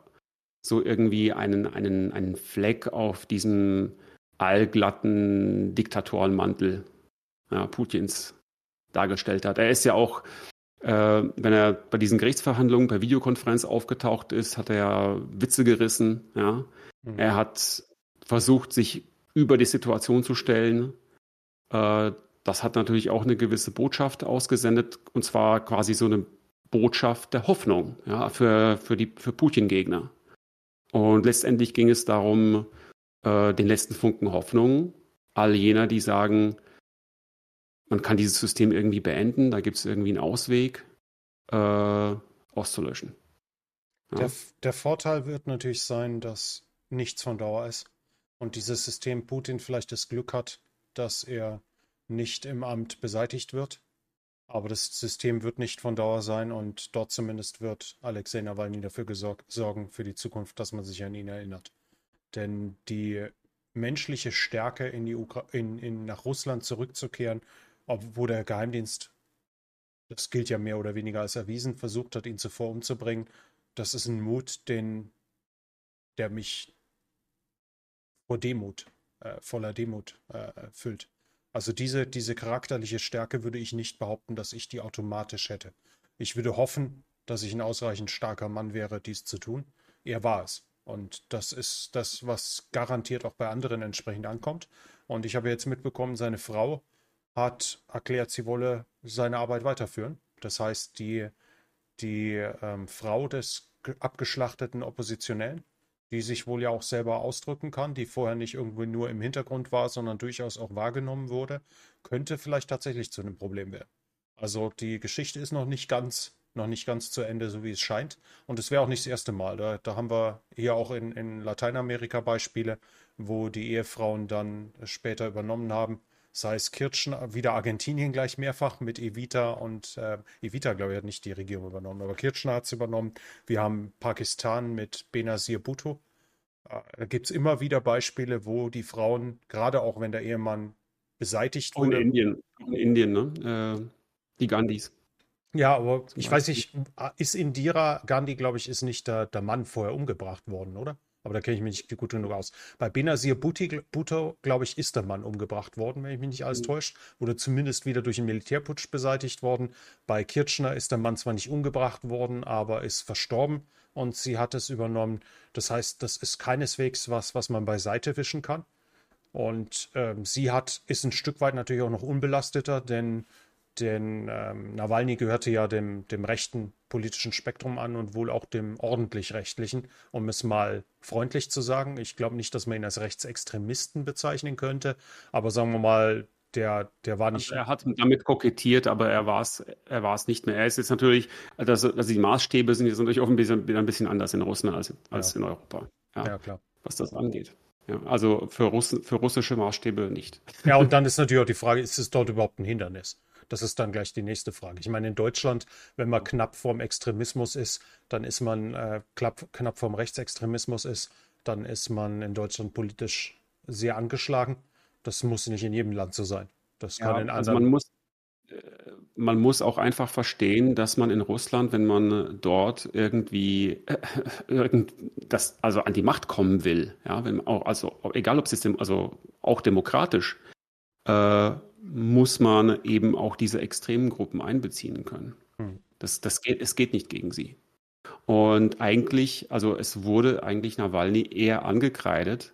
so irgendwie einen, einen, einen Fleck auf diesem allglatten Diktatorenmantel ja, Putins dargestellt hat. Er ist ja auch, äh, wenn er bei diesen Gerichtsverhandlungen per Videokonferenz aufgetaucht ist, hat er Witze gerissen. Ja? Mhm. Er hat versucht, sich über die Situation zu stellen. Äh, das hat natürlich auch eine gewisse Botschaft ausgesendet, und zwar quasi so eine Botschaft der Hoffnung ja, für, für, die, für Putin-Gegner. Und letztendlich ging es darum, äh, den letzten Funken Hoffnung, all jener, die sagen, man kann dieses System irgendwie beenden, da gibt es irgendwie einen Ausweg, äh, auszulöschen. Ja. Der, der Vorteil wird natürlich sein, dass nichts von Dauer ist und dieses System Putin vielleicht das Glück hat, dass er nicht im Amt beseitigt wird. Aber das System wird nicht von Dauer sein und dort zumindest wird Alexei Nawalny dafür sorgen für die Zukunft, dass man sich an ihn erinnert. Denn die menschliche Stärke in die in, in, nach Russland zurückzukehren, wo der Geheimdienst, das gilt ja mehr oder weniger als erwiesen, versucht hat, ihn zuvor umzubringen, das ist ein Mut, den, der mich vor Demut, äh, voller Demut äh, füllt. Also diese, diese charakterliche Stärke würde ich nicht behaupten, dass ich die automatisch hätte. Ich würde hoffen, dass ich ein ausreichend starker Mann wäre, dies zu tun. Er war es. Und das ist das, was garantiert auch bei anderen entsprechend ankommt. Und ich habe jetzt mitbekommen, seine Frau hat erklärt, sie wolle seine Arbeit weiterführen. Das heißt, die, die ähm, Frau des abgeschlachteten Oppositionellen die sich wohl ja auch selber ausdrücken kann, die vorher nicht irgendwo nur im Hintergrund war, sondern durchaus auch wahrgenommen wurde, könnte vielleicht tatsächlich zu einem Problem werden. Also die Geschichte ist noch nicht ganz, noch nicht ganz zu Ende, so wie es scheint. Und es wäre auch nicht das erste Mal. Da, da haben wir hier auch in, in Lateinamerika Beispiele, wo die Ehefrauen dann später übernommen haben sei es Kirchen, wieder Argentinien gleich mehrfach mit Evita und äh, Evita, glaube ich, hat nicht die Regierung übernommen, aber Kirchner hat es übernommen. Wir haben Pakistan mit Benazir Bhutto. Äh, da gibt es immer wieder Beispiele, wo die Frauen, gerade auch wenn der Ehemann beseitigt wurde. in Indien, in Indien, ne? Äh, die Gandhis. Ja, aber ich weiß nicht, ist Indira Gandhi, glaube ich, ist nicht der, der Mann vorher umgebracht worden, oder? Aber da kenne ich mich nicht gut genug aus. Bei Benazir Bhutto, glaube ich, ist der Mann umgebracht worden, wenn ich mich nicht alles mhm. täuscht. Oder zumindest wieder durch einen Militärputsch beseitigt worden. Bei Kirchner ist der Mann zwar nicht umgebracht worden, aber ist verstorben und sie hat es übernommen. Das heißt, das ist keineswegs was, was man beiseite wischen kann. Und ähm, sie hat, ist ein Stück weit natürlich auch noch unbelasteter, denn denn ähm, Nawalny gehörte ja dem, dem rechten politischen Spektrum an und wohl auch dem ordentlich rechtlichen, um es mal freundlich zu sagen. Ich glaube nicht, dass man ihn als Rechtsextremisten bezeichnen könnte, aber sagen wir mal, der, der war nicht. Also er hat damit kokettiert, aber er war es er war's nicht mehr. Er ist jetzt natürlich, also, also die Maßstäbe sind jetzt natürlich auch ein bisschen, ein bisschen anders in Russland als, als ja. in Europa. Ja, ja, klar. Was das angeht. Ja, also für, Russen, für russische Maßstäbe nicht. Ja, und dann ist natürlich auch die Frage, ist es dort überhaupt ein Hindernis? Das ist dann gleich die nächste Frage. Ich meine, in Deutschland, wenn man knapp vorm Extremismus ist, dann ist man äh, knapp, knapp vorm Rechtsextremismus ist, dann ist man in Deutschland politisch sehr angeschlagen. Das muss nicht in jedem Land so sein. Das kann ja, in also anderen. Also man muss, äh, man muss auch einfach verstehen, dass man in Russland, wenn man dort irgendwie äh, irgend, das, also an die Macht kommen will, ja, wenn auch, also egal ob es also auch demokratisch, äh, muss man eben auch diese extremen Gruppen einbeziehen können. Hm. Das, das geht, es geht nicht gegen sie. Und eigentlich, also es wurde eigentlich Nawalny eher angekreidet,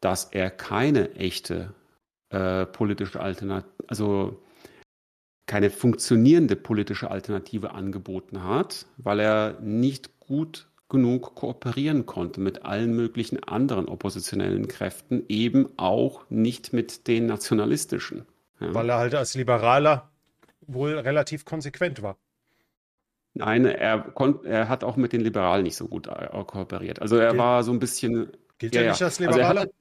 dass er keine echte äh, politische Alternative, also keine funktionierende politische Alternative angeboten hat, weil er nicht gut genug kooperieren konnte mit allen möglichen anderen oppositionellen Kräften, eben auch nicht mit den nationalistischen. Ja. Weil er halt als Liberaler wohl relativ konsequent war. Nein, er, er hat auch mit den Liberalen nicht so gut äh, kooperiert. Also er Gilt, war so ein bisschen. Gilt ja, er nicht als Liberaler? Also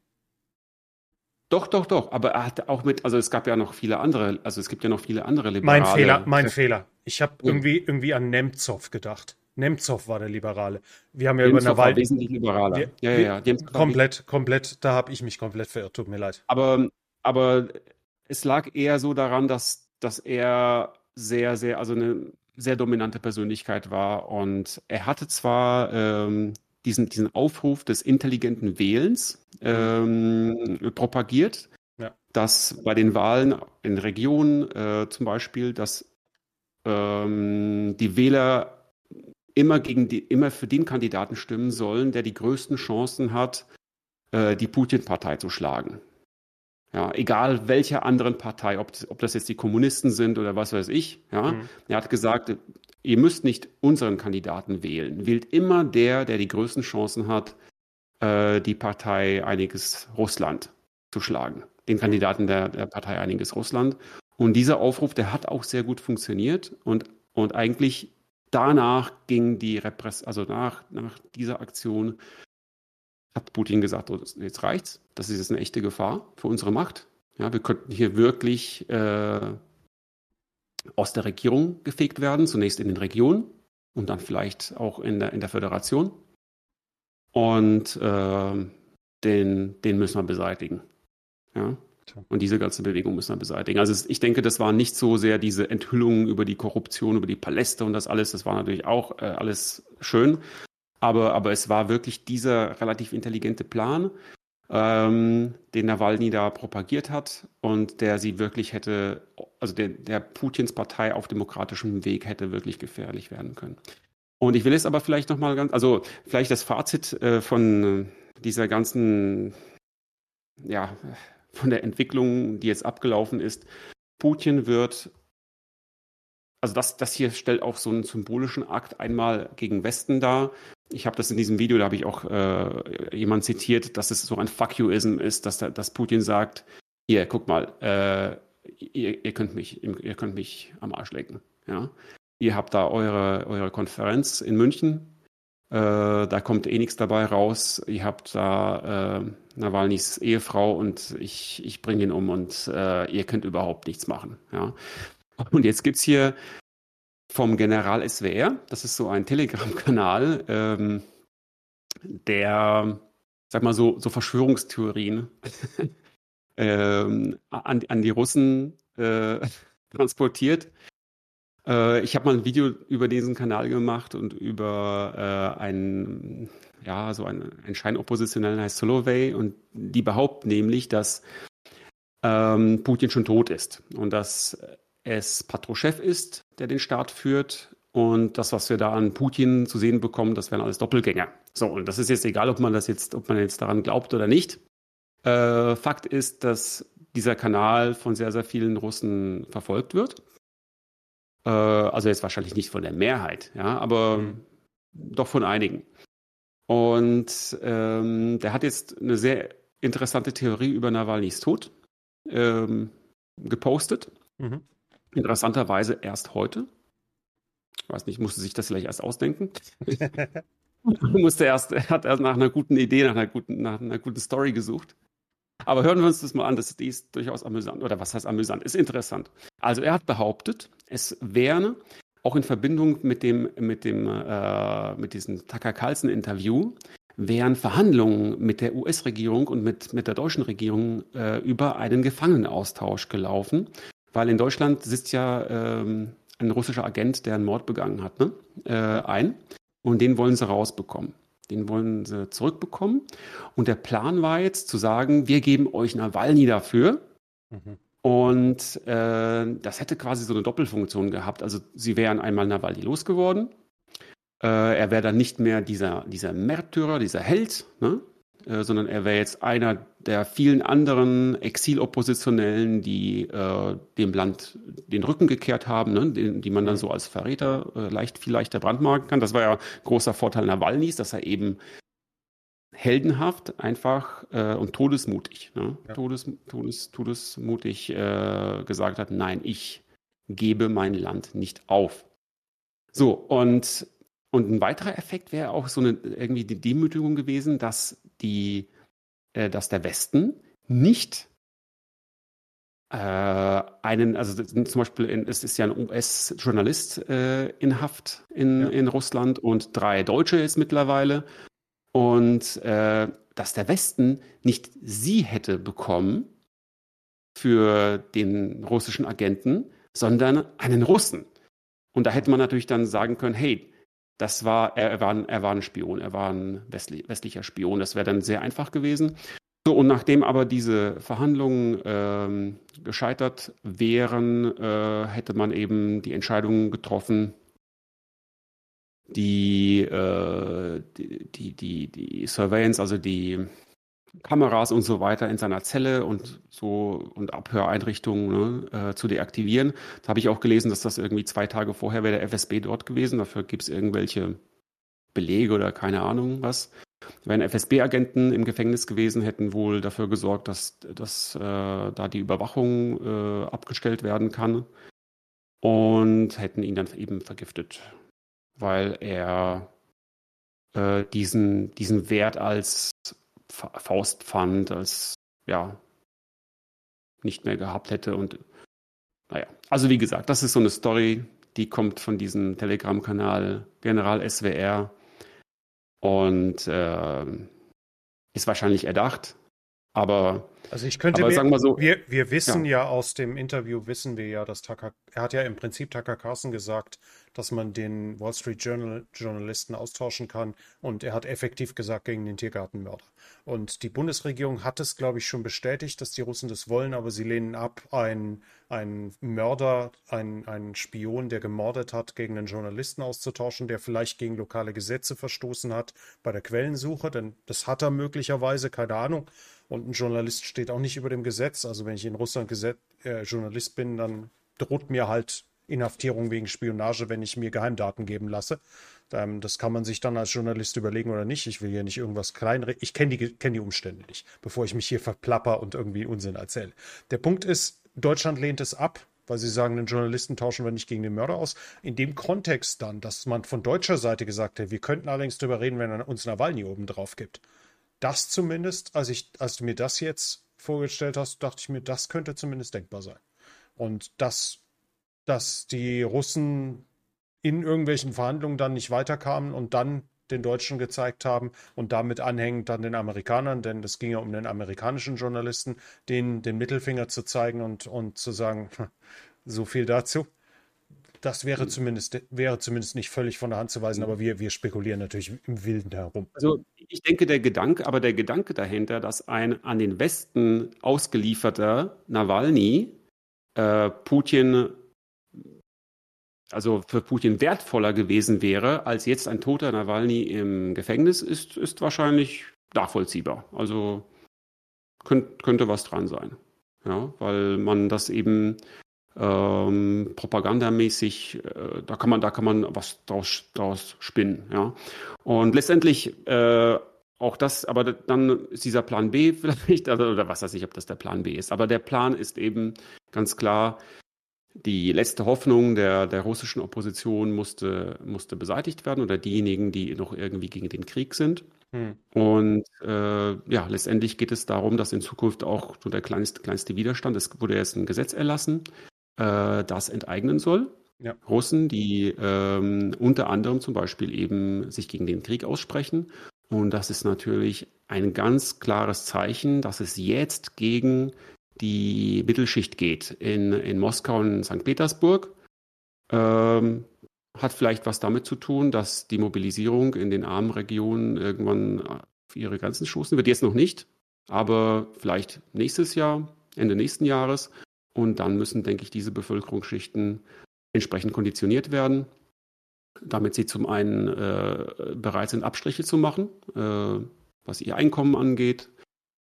doch, doch, doch. Aber er hat auch mit, also es gab ja noch viele andere, also es gibt ja noch viele andere Liberale. Mein Fehler, mein Fehler. Ich habe ja. irgendwie, irgendwie an Nemtsov gedacht. Nemtsov war der Liberale. Wir haben ja Nemtsov über Nawalny. wesentlich liberaler. Wir, ja, ja, ja. Komplett, komplett, da habe ich mich komplett verirrt, tut mir leid. Aber, aber es lag eher so daran, dass, dass er sehr, sehr, also eine sehr dominante Persönlichkeit war. Und er hatte zwar ähm, diesen, diesen Aufruf des intelligenten Wählens ähm, propagiert, ja. dass bei den Wahlen in Regionen äh, zum Beispiel, dass ähm, die Wähler immer gegen die, immer für den Kandidaten stimmen sollen, der die größten Chancen hat, äh, die Putin-Partei zu schlagen. Ja, egal welcher anderen Partei, ob, ob das jetzt die Kommunisten sind oder was weiß ich. Ja, mhm. er hat gesagt, ihr müsst nicht unseren Kandidaten wählen. Wählt immer der, der die größten Chancen hat, äh, die Partei Einiges Russland zu schlagen. Den Kandidaten der, der Partei Einiges Russland. Und dieser Aufruf, der hat auch sehr gut funktioniert und, und eigentlich danach ging die Repress, also nach, nach dieser Aktion hat Putin gesagt, oh, jetzt reicht's. Das ist jetzt eine echte Gefahr für unsere Macht. Ja, wir könnten hier wirklich äh, aus der Regierung gefegt werden, zunächst in den Regionen und dann vielleicht auch in der, in der Föderation. Und äh, den, den müssen wir beseitigen. Ja? Und diese ganze Bewegung müssen wir beseitigen. Also ich denke, das war nicht so sehr diese Enthüllungen über die Korruption, über die Paläste und das alles. Das war natürlich auch äh, alles schön. Aber, aber es war wirklich dieser relativ intelligente Plan, ähm, den Nawalny da propagiert hat und der sie wirklich hätte, also der, der Putins Partei auf demokratischem Weg hätte wirklich gefährlich werden können. Und ich will es aber vielleicht nochmal ganz, also vielleicht das Fazit äh, von dieser ganzen, ja, von der Entwicklung, die jetzt abgelaufen ist. Putin wird, also das, das hier stellt auch so einen symbolischen Akt einmal gegen Westen dar. Ich habe das in diesem Video, da habe ich auch äh, jemand zitiert, dass es so ein Fuck you-ism ist, dass, dass Putin sagt, hier, guck mal, äh, ihr, ihr, könnt mich, ihr könnt mich am Arsch lecken. Ja? Ihr habt da eure, eure Konferenz in München, äh, da kommt eh nichts dabei raus. Ihr habt da äh, Nawalnys Ehefrau und ich, ich bringe ihn um und äh, ihr könnt überhaupt nichts machen. Ja. Und jetzt gibt es hier vom General SWR, das ist so ein Telegram-Kanal, ähm, der, sag mal so, so Verschwörungstheorien ähm, an, an die Russen äh, transportiert. Äh, ich habe mal ein Video über diesen Kanal gemacht und über äh, einen, ja, so einen, einen Scheinoppositionellen heißt Solovey und die behaupten nämlich, dass ähm, Putin schon tot ist und dass es Patrouschew ist, der den Staat führt und das, was wir da an Putin zu sehen bekommen, das wären alles Doppelgänger. So, und das ist jetzt egal, ob man das jetzt, ob man jetzt daran glaubt oder nicht. Äh, Fakt ist, dass dieser Kanal von sehr, sehr vielen Russen verfolgt wird. Äh, also jetzt wahrscheinlich nicht von der Mehrheit, ja, aber mhm. doch von einigen. Und ähm, der hat jetzt eine sehr interessante Theorie über Nawalnys Tod ähm, gepostet. Mhm. Interessanterweise erst heute. Ich weiß nicht, musste sich das vielleicht erst ausdenken. musste erst, er hat erst nach einer guten Idee, nach einer guten, nach einer guten Story gesucht. Aber hören wir uns das mal an, das, die ist durchaus amüsant. Oder was heißt amüsant? Ist interessant. Also er hat behauptet, es wäre auch in Verbindung mit dem, mit dem, äh, mit diesem Tucker Carlson Interview, wären Verhandlungen mit der US-Regierung und mit, mit der deutschen Regierung äh, über einen Gefangenenaustausch gelaufen. Weil in Deutschland sitzt ja ähm, ein russischer Agent, der einen Mord begangen hat, ne? äh, ein. Und den wollen sie rausbekommen. Den wollen sie zurückbekommen. Und der Plan war jetzt zu sagen, wir geben euch Nawalny dafür. Mhm. Und äh, das hätte quasi so eine Doppelfunktion gehabt. Also sie wären einmal Nawalny losgeworden. Äh, er wäre dann nicht mehr dieser, dieser Märtyrer, dieser Held, ne? Äh, sondern er wäre jetzt einer der vielen anderen Exiloppositionellen, die äh, dem Land den Rücken gekehrt haben, ne? die, die man dann so als Verräter äh, leicht, viel leichter brandmarken kann. Das war ja großer Vorteil Nawalnys, dass er eben heldenhaft einfach äh, und todesmutig, ne? ja. Todes, todes, todesmutig äh, gesagt hat, nein, ich gebe mein Land nicht auf. So, und und ein weiterer Effekt wäre auch so eine irgendwie die Demütigung gewesen, dass die, äh, dass der Westen nicht äh, einen, also zum Beispiel, in, es ist ja ein US-Journalist äh, in Haft in, ja. in Russland und drei Deutsche jetzt mittlerweile. Und äh, dass der Westen nicht sie hätte bekommen für den russischen Agenten, sondern einen Russen. Und da hätte man natürlich dann sagen können, hey, das war, er, er, war, ein, er war ein Spion, er war ein westli westlicher Spion. Das wäre dann sehr einfach gewesen. So, und nachdem aber diese Verhandlungen ähm, gescheitert wären, äh, hätte man eben die Entscheidung getroffen, die, äh, die, die, die, die Surveillance, also die Kameras und so weiter in seiner Zelle und so und Abhöreinrichtungen ne, äh, zu deaktivieren. Da habe ich auch gelesen, dass das irgendwie zwei Tage vorher wäre der FSB dort gewesen. Dafür gibt es irgendwelche Belege oder keine Ahnung was. Wären FSB-Agenten im Gefängnis gewesen, hätten wohl dafür gesorgt, dass, dass äh, da die Überwachung äh, abgestellt werden kann und hätten ihn dann eben vergiftet, weil er äh, diesen, diesen Wert als Faustpfand als ja nicht mehr gehabt hätte. Und naja, also wie gesagt, das ist so eine Story, die kommt von diesem Telegram-Kanal General SWR und äh, ist wahrscheinlich erdacht, aber also ich könnte aber mir, sagen wir so, wir, wir wissen ja. ja. aus dem Interview, wissen wir ja, dass Tucker, er hat ja im Prinzip Tucker Carlson gesagt, dass man den Wall Street Journal Journalisten austauschen kann und er hat effektiv gesagt gegen den Tiergartenmörder. Und die Bundesregierung hat es, glaube ich, schon bestätigt, dass die Russen das wollen, aber sie lehnen ab, ein, ein Mörder, ein, ein Spion, der gemordet hat, gegen einen Journalisten auszutauschen, der vielleicht gegen lokale Gesetze verstoßen hat bei der Quellensuche, denn das hat er möglicherweise, keine Ahnung. Und ein Journalist steht auch nicht über dem Gesetz. Also wenn ich in Russland Gesetz, äh, Journalist bin, dann droht mir halt Inhaftierung wegen Spionage, wenn ich mir Geheimdaten geben lasse. Ähm, das kann man sich dann als Journalist überlegen oder nicht. Ich will hier nicht irgendwas kleinreden. Ich kenne die, kenn die Umstände nicht, bevor ich mich hier verplapper und irgendwie Unsinn erzähle. Der Punkt ist, Deutschland lehnt es ab, weil sie sagen, den Journalisten tauschen wir nicht gegen den Mörder aus. In dem Kontext dann, dass man von deutscher Seite gesagt hat, wir könnten allerdings darüber reden, wenn er uns Nawalny oben drauf gibt das zumindest, als, ich, als du mir das jetzt vorgestellt hast, dachte ich mir, das könnte zumindest denkbar sein. Und dass, dass die Russen in irgendwelchen Verhandlungen dann nicht weiterkamen und dann den Deutschen gezeigt haben und damit anhängend dann den Amerikanern, denn es ging ja um den amerikanischen Journalisten, den, den Mittelfinger zu zeigen und, und zu sagen, so viel dazu. Das wäre zumindest, wäre zumindest nicht völlig von der Hand zu weisen, aber wir, wir spekulieren natürlich im Wilden herum. Also ich denke, der Gedanke, aber der Gedanke dahinter, dass ein an den Westen ausgelieferter Nawalny äh, Putin, also für Putin wertvoller gewesen wäre, als jetzt ein toter Nawalny im Gefängnis, ist, ist wahrscheinlich nachvollziehbar. Also könnt, könnte was dran sein. Ja, weil man das eben ähm, propagandamäßig, äh, da kann man, da kann man was draus, draus spinnen, ja. Und letztendlich äh, auch das, aber dann ist dieser Plan B vielleicht, also, oder was weiß ich, ob das der Plan B ist. Aber der Plan ist eben ganz klar, die letzte Hoffnung der, der russischen Opposition musste, musste beseitigt werden oder diejenigen, die noch irgendwie gegen den Krieg sind. Hm. Und äh, ja, letztendlich geht es darum, dass in Zukunft auch so der kleinste, kleinste Widerstand, es wurde jetzt ein Gesetz erlassen, äh, das enteignen soll. Ja. Russen, die ähm, unter anderem zum Beispiel eben sich gegen den Krieg aussprechen. Und das ist natürlich ein ganz klares Zeichen, dass es jetzt gegen die Mittelschicht geht in, in Moskau und St. Petersburg. Ähm, hat vielleicht was damit zu tun, dass die Mobilisierung in den armen Regionen irgendwann auf ihre Grenzen stoßen wird. Jetzt noch nicht, aber vielleicht nächstes Jahr, Ende nächsten Jahres. Und dann müssen, denke ich, diese Bevölkerungsschichten entsprechend konditioniert werden, damit sie zum einen äh, bereit sind, Abstriche zu machen, äh, was ihr Einkommen angeht,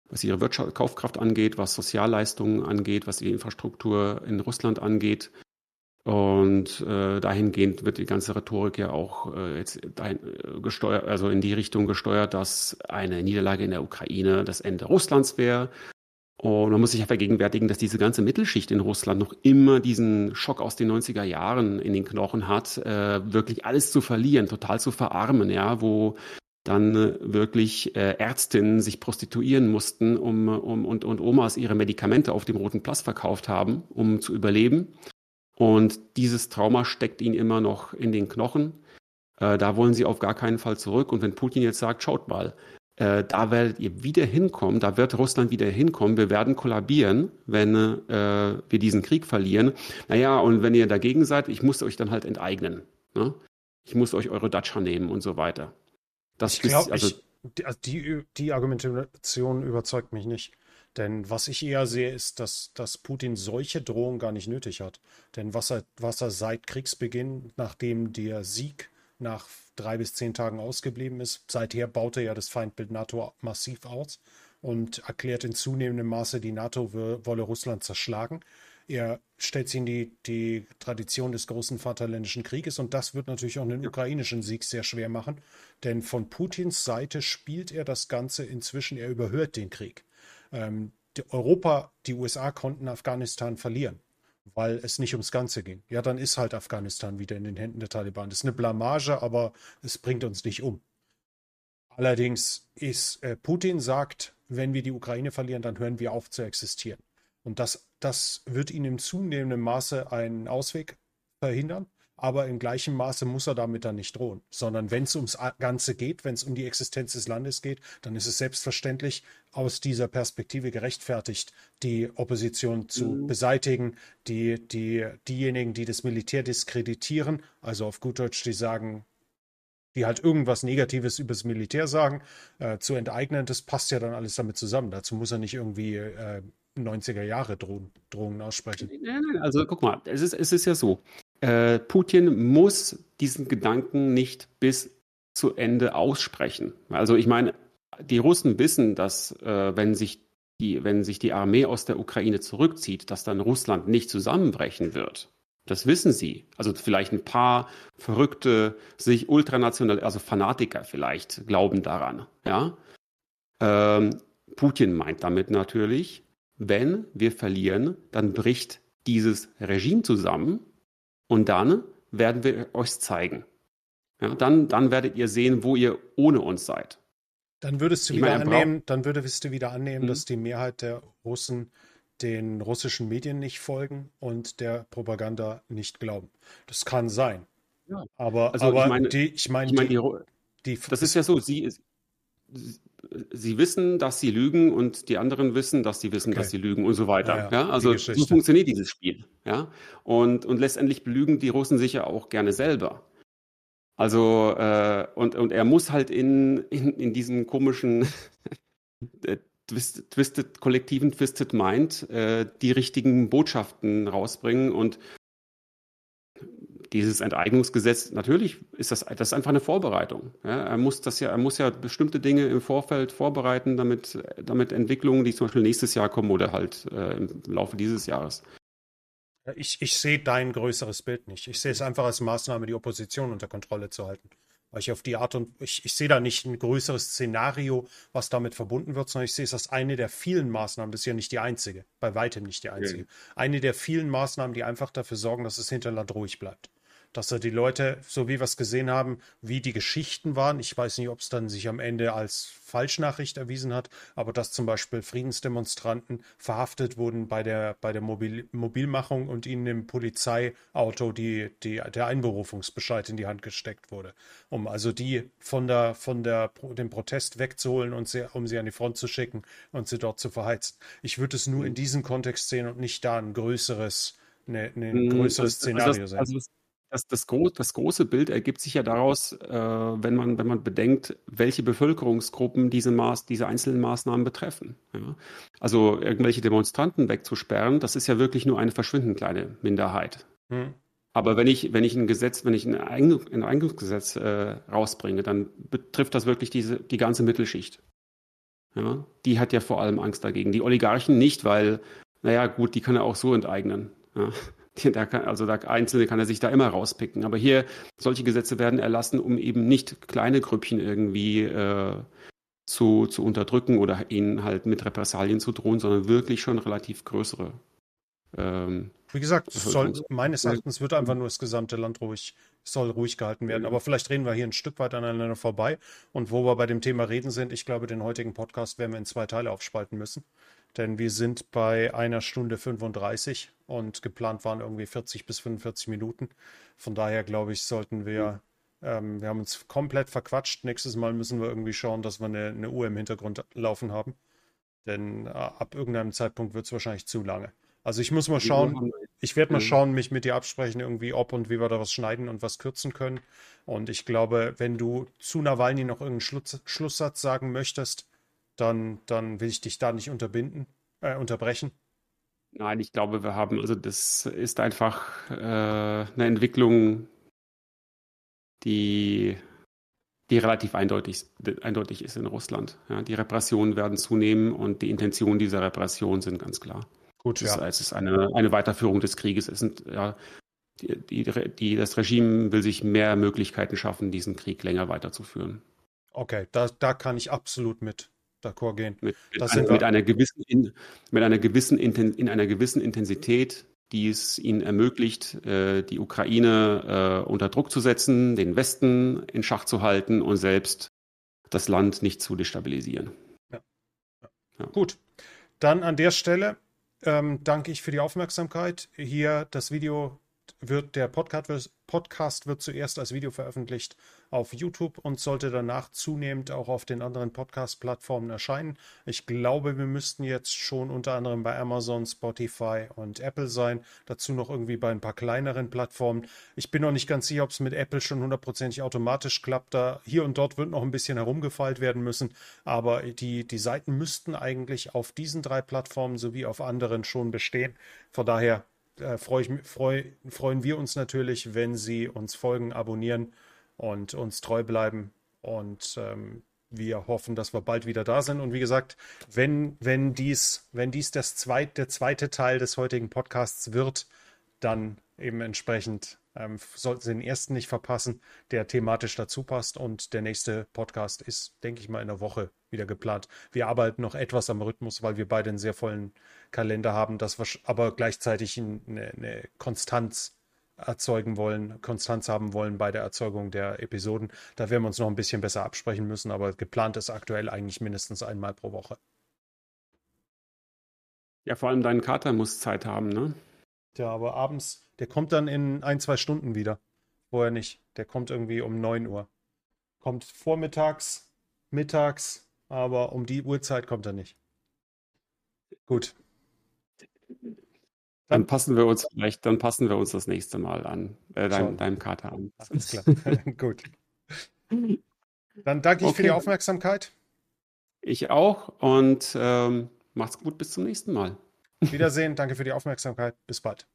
was ihre Wirtschaft, Kaufkraft angeht, was Sozialleistungen angeht, was die Infrastruktur in Russland angeht. Und äh, dahingehend wird die ganze Rhetorik ja auch äh, jetzt dahin, äh, gesteuert, also in die Richtung gesteuert, dass eine Niederlage in der Ukraine das Ende Russlands wäre, und man muss sich ja vergegenwärtigen, dass diese ganze Mittelschicht in Russland noch immer diesen Schock aus den 90er Jahren in den Knochen hat, äh, wirklich alles zu verlieren, total zu verarmen, ja, wo dann äh, wirklich äh, Ärztinnen sich prostituieren mussten, um, um und, und Omas ihre Medikamente auf dem Roten Platz verkauft haben, um zu überleben. Und dieses Trauma steckt ihnen immer noch in den Knochen. Äh, da wollen sie auf gar keinen Fall zurück. Und wenn Putin jetzt sagt, schaut mal, äh, da werdet ihr wieder hinkommen, da wird Russland wieder hinkommen, wir werden kollabieren, wenn äh, wir diesen Krieg verlieren. Naja, und wenn ihr dagegen seid, ich muss euch dann halt enteignen. Ne? Ich muss euch eure Datscha nehmen und so weiter. Das ich glaube, also, die, also die, die Argumentation überzeugt mich nicht. Denn was ich eher sehe, ist, dass, dass Putin solche Drohungen gar nicht nötig hat. Denn was er, was er seit Kriegsbeginn, nachdem der Sieg nach drei bis zehn Tagen ausgeblieben ist. Seither baut er ja das Feindbild NATO massiv aus und erklärt in zunehmendem Maße, die NATO wolle Russland zerschlagen. Er stellt sich in die, die Tradition des großen Vaterländischen Krieges und das wird natürlich auch einen ukrainischen Sieg sehr schwer machen, denn von Putins Seite spielt er das Ganze inzwischen, er überhört den Krieg. Ähm, die Europa, die USA konnten Afghanistan verlieren weil es nicht ums Ganze ging. Ja, dann ist halt Afghanistan wieder in den Händen der Taliban. Das ist eine Blamage, aber es bringt uns nicht um. Allerdings ist äh, Putin sagt, wenn wir die Ukraine verlieren, dann hören wir auf zu existieren. Und das, das wird ihn im zunehmenden Maße einen Ausweg verhindern aber im gleichen Maße muss er damit dann nicht drohen, sondern wenn es ums Ganze geht, wenn es um die Existenz des Landes geht, dann ist es selbstverständlich aus dieser Perspektive gerechtfertigt, die Opposition zu mhm. beseitigen, die, die, diejenigen, die das Militär diskreditieren, also auf gut Deutsch, die sagen, die halt irgendwas Negatives über das Militär sagen, äh, zu enteignen, das passt ja dann alles damit zusammen. Dazu muss er nicht irgendwie äh, 90er Jahre Drohungen, Drohungen aussprechen. Nein, nein, also guck mal, es ist, es ist ja so äh, Putin muss diesen Gedanken nicht bis zu Ende aussprechen. Also ich meine, die Russen wissen, dass äh, wenn sich die, wenn sich die Armee aus der Ukraine zurückzieht, dass dann Russland nicht zusammenbrechen wird. Das wissen sie. Also vielleicht ein paar verrückte, sich ultranational, also Fanatiker vielleicht, glauben daran. Ja. Ähm, Putin meint damit natürlich, wenn wir verlieren, dann bricht dieses Regime zusammen und dann werden wir euch zeigen. Ja, dann, dann werdet ihr sehen, wo ihr ohne uns seid. Dann würdest du ich wieder meine, annehmen, dann würdest du wieder annehmen, mhm. dass die Mehrheit der Russen den russischen Medien nicht folgen und der Propaganda nicht glauben. Das kann sein. Ja. Aber, also aber ich meine, die, ich meine, ich meine die, die, das ist ja so, sie, sie wissen, dass sie lügen und die anderen wissen, dass sie wissen, okay. dass sie lügen und so weiter. Ja, ja. ja also so funktioniert dieses Spiel. Ja, und, und letztendlich belügen die Russen sich ja auch gerne selber. Also, äh, und, und er muss halt in, in, in diesem komischen äh, Twisted, Twisted, kollektiven Twisted Mind äh, die richtigen Botschaften rausbringen und dieses Enteignungsgesetz, natürlich ist das, das ist einfach eine Vorbereitung. Ja, er muss das ja, er muss ja bestimmte Dinge im Vorfeld vorbereiten, damit, damit Entwicklungen, die zum Beispiel nächstes Jahr kommen oder halt äh, im Laufe dieses Jahres. Ich, ich sehe dein größeres Bild nicht. Ich sehe es einfach als Maßnahme, die Opposition unter Kontrolle zu halten. Weil ich auf die Art und ich, ich sehe da nicht ein größeres Szenario, was damit verbunden wird, sondern ich sehe es als eine der vielen Maßnahmen. Das ist ja nicht die einzige, bei weitem nicht die einzige. Okay. Eine der vielen Maßnahmen, die einfach dafür sorgen, dass das Hinterland ruhig bleibt dass er die Leute, so wie wir es gesehen haben, wie die Geschichten waren. Ich weiß nicht, ob es dann sich am Ende als Falschnachricht erwiesen hat, aber dass zum Beispiel Friedensdemonstranten verhaftet wurden bei der, bei der Mobil Mobilmachung und ihnen im Polizeiauto die, die, der Einberufungsbescheid in die Hand gesteckt wurde, um also die von der, von der, dem Protest wegzuholen und sie, um sie an die Front zu schicken und sie dort zu verheizen. Ich würde es nur in diesem Kontext sehen und nicht da ein größeres, eine, ein hm, größeres also, Szenario also das, sehen. Also das, das, gro das, große Bild ergibt sich ja daraus, äh, wenn, man, wenn man bedenkt, welche Bevölkerungsgruppen diese, Maß, diese einzelnen Maßnahmen betreffen. Ja? Also irgendwelche Demonstranten wegzusperren, das ist ja wirklich nur eine verschwindend kleine Minderheit. Hm. Aber wenn ich, wenn ich ein Gesetz, wenn ich ein, ein Eingangsgesetz äh, rausbringe, dann betrifft das wirklich diese, die ganze Mittelschicht. Ja? Die hat ja vor allem Angst dagegen. Die Oligarchen nicht, weil, naja, gut, die kann er auch so enteignen. Ja? Da kann, also da Einzelne kann er sich da immer rauspicken. Aber hier, solche Gesetze werden erlassen, um eben nicht kleine Grüppchen irgendwie äh, zu, zu unterdrücken oder ihnen halt mit Repressalien zu drohen, sondern wirklich schon relativ größere. Ähm, Wie gesagt, soll, meines Erachtens wird einfach nur das gesamte Land ruhig, soll ruhig gehalten werden. Aber vielleicht reden wir hier ein Stück weit aneinander vorbei. Und wo wir bei dem Thema reden sind, ich glaube, den heutigen Podcast werden wir in zwei Teile aufspalten müssen denn wir sind bei einer Stunde 35 und geplant waren irgendwie 40 bis 45 Minuten. Von daher glaube ich, sollten wir, ähm, wir haben uns komplett verquatscht. Nächstes Mal müssen wir irgendwie schauen, dass wir eine, eine Uhr im Hintergrund laufen haben. Denn äh, ab irgendeinem Zeitpunkt wird es wahrscheinlich zu lange. Also ich muss mal schauen, ich werde mal schauen, mich mit dir absprechen, irgendwie ob und wie wir da was schneiden und was kürzen können. Und ich glaube, wenn du zu Nawalny noch irgendeinen Schluss, Schlusssatz sagen möchtest, dann, dann will ich dich da nicht unterbinden, äh, unterbrechen. Nein, ich glaube, wir haben, also das ist einfach äh, eine Entwicklung, die, die relativ eindeutig, eindeutig ist in Russland. Ja, die Repressionen werden zunehmen und die Intentionen dieser Repression sind ganz klar. Gut, ja. Es ist eine, eine Weiterführung des Krieges. Es sind, ja, die, die, die, das Regime will sich mehr Möglichkeiten schaffen, diesen Krieg länger weiterzuführen. Okay, da, da kann ich absolut mit d'accord gehen. Mit, mit, ein, mit einer gewissen, in, mit einer gewissen in einer gewissen Intensität, die es ihnen ermöglicht, äh, die Ukraine äh, unter Druck zu setzen, den Westen in Schach zu halten und selbst das Land nicht zu destabilisieren. Ja. Ja. Ja. Gut, dann an der Stelle ähm, danke ich für die Aufmerksamkeit. Hier das Video wird der Podcast, Podcast wird zuerst als Video veröffentlicht auf YouTube und sollte danach zunehmend auch auf den anderen Podcast-Plattformen erscheinen. Ich glaube, wir müssten jetzt schon unter anderem bei Amazon, Spotify und Apple sein. Dazu noch irgendwie bei ein paar kleineren Plattformen. Ich bin noch nicht ganz sicher, ob es mit Apple schon hundertprozentig automatisch klappt. Da hier und dort wird noch ein bisschen herumgefeilt werden müssen. Aber die, die Seiten müssten eigentlich auf diesen drei Plattformen sowie auf anderen schon bestehen. Von daher äh, freu ich, freu, freuen wir uns natürlich, wenn Sie uns folgen, abonnieren und uns treu bleiben. Und ähm, wir hoffen, dass wir bald wieder da sind. Und wie gesagt, wenn, wenn dies, wenn dies das zweit, der zweite Teil des heutigen Podcasts wird, dann eben entsprechend ähm, sollten Sie den ersten nicht verpassen, der thematisch dazu passt. Und der nächste Podcast ist, denke ich mal, in der Woche wieder geplant. Wir arbeiten noch etwas am Rhythmus, weil wir beide einen sehr vollen Kalender haben, dass wir aber gleichzeitig eine, eine Konstanz erzeugen wollen, Konstanz haben wollen bei der Erzeugung der Episoden. Da werden wir uns noch ein bisschen besser absprechen müssen, aber geplant ist aktuell eigentlich mindestens einmal pro Woche. Ja, vor allem dein Kater muss Zeit haben, ne? Ja, aber abends, der kommt dann in ein, zwei Stunden wieder. Vorher nicht. Der kommt irgendwie um 9 Uhr. kommt vormittags, mittags, aber um die Uhrzeit kommt er nicht. Gut. Dann passen wir uns vielleicht, dann passen wir uns das nächste Mal an, äh, deinem, deinem Kater an. Alles klar. Gut. Dann danke ich okay. für die Aufmerksamkeit. Ich auch und ähm, macht's gut, bis zum nächsten Mal. Wiedersehen, danke für die Aufmerksamkeit. Bis bald.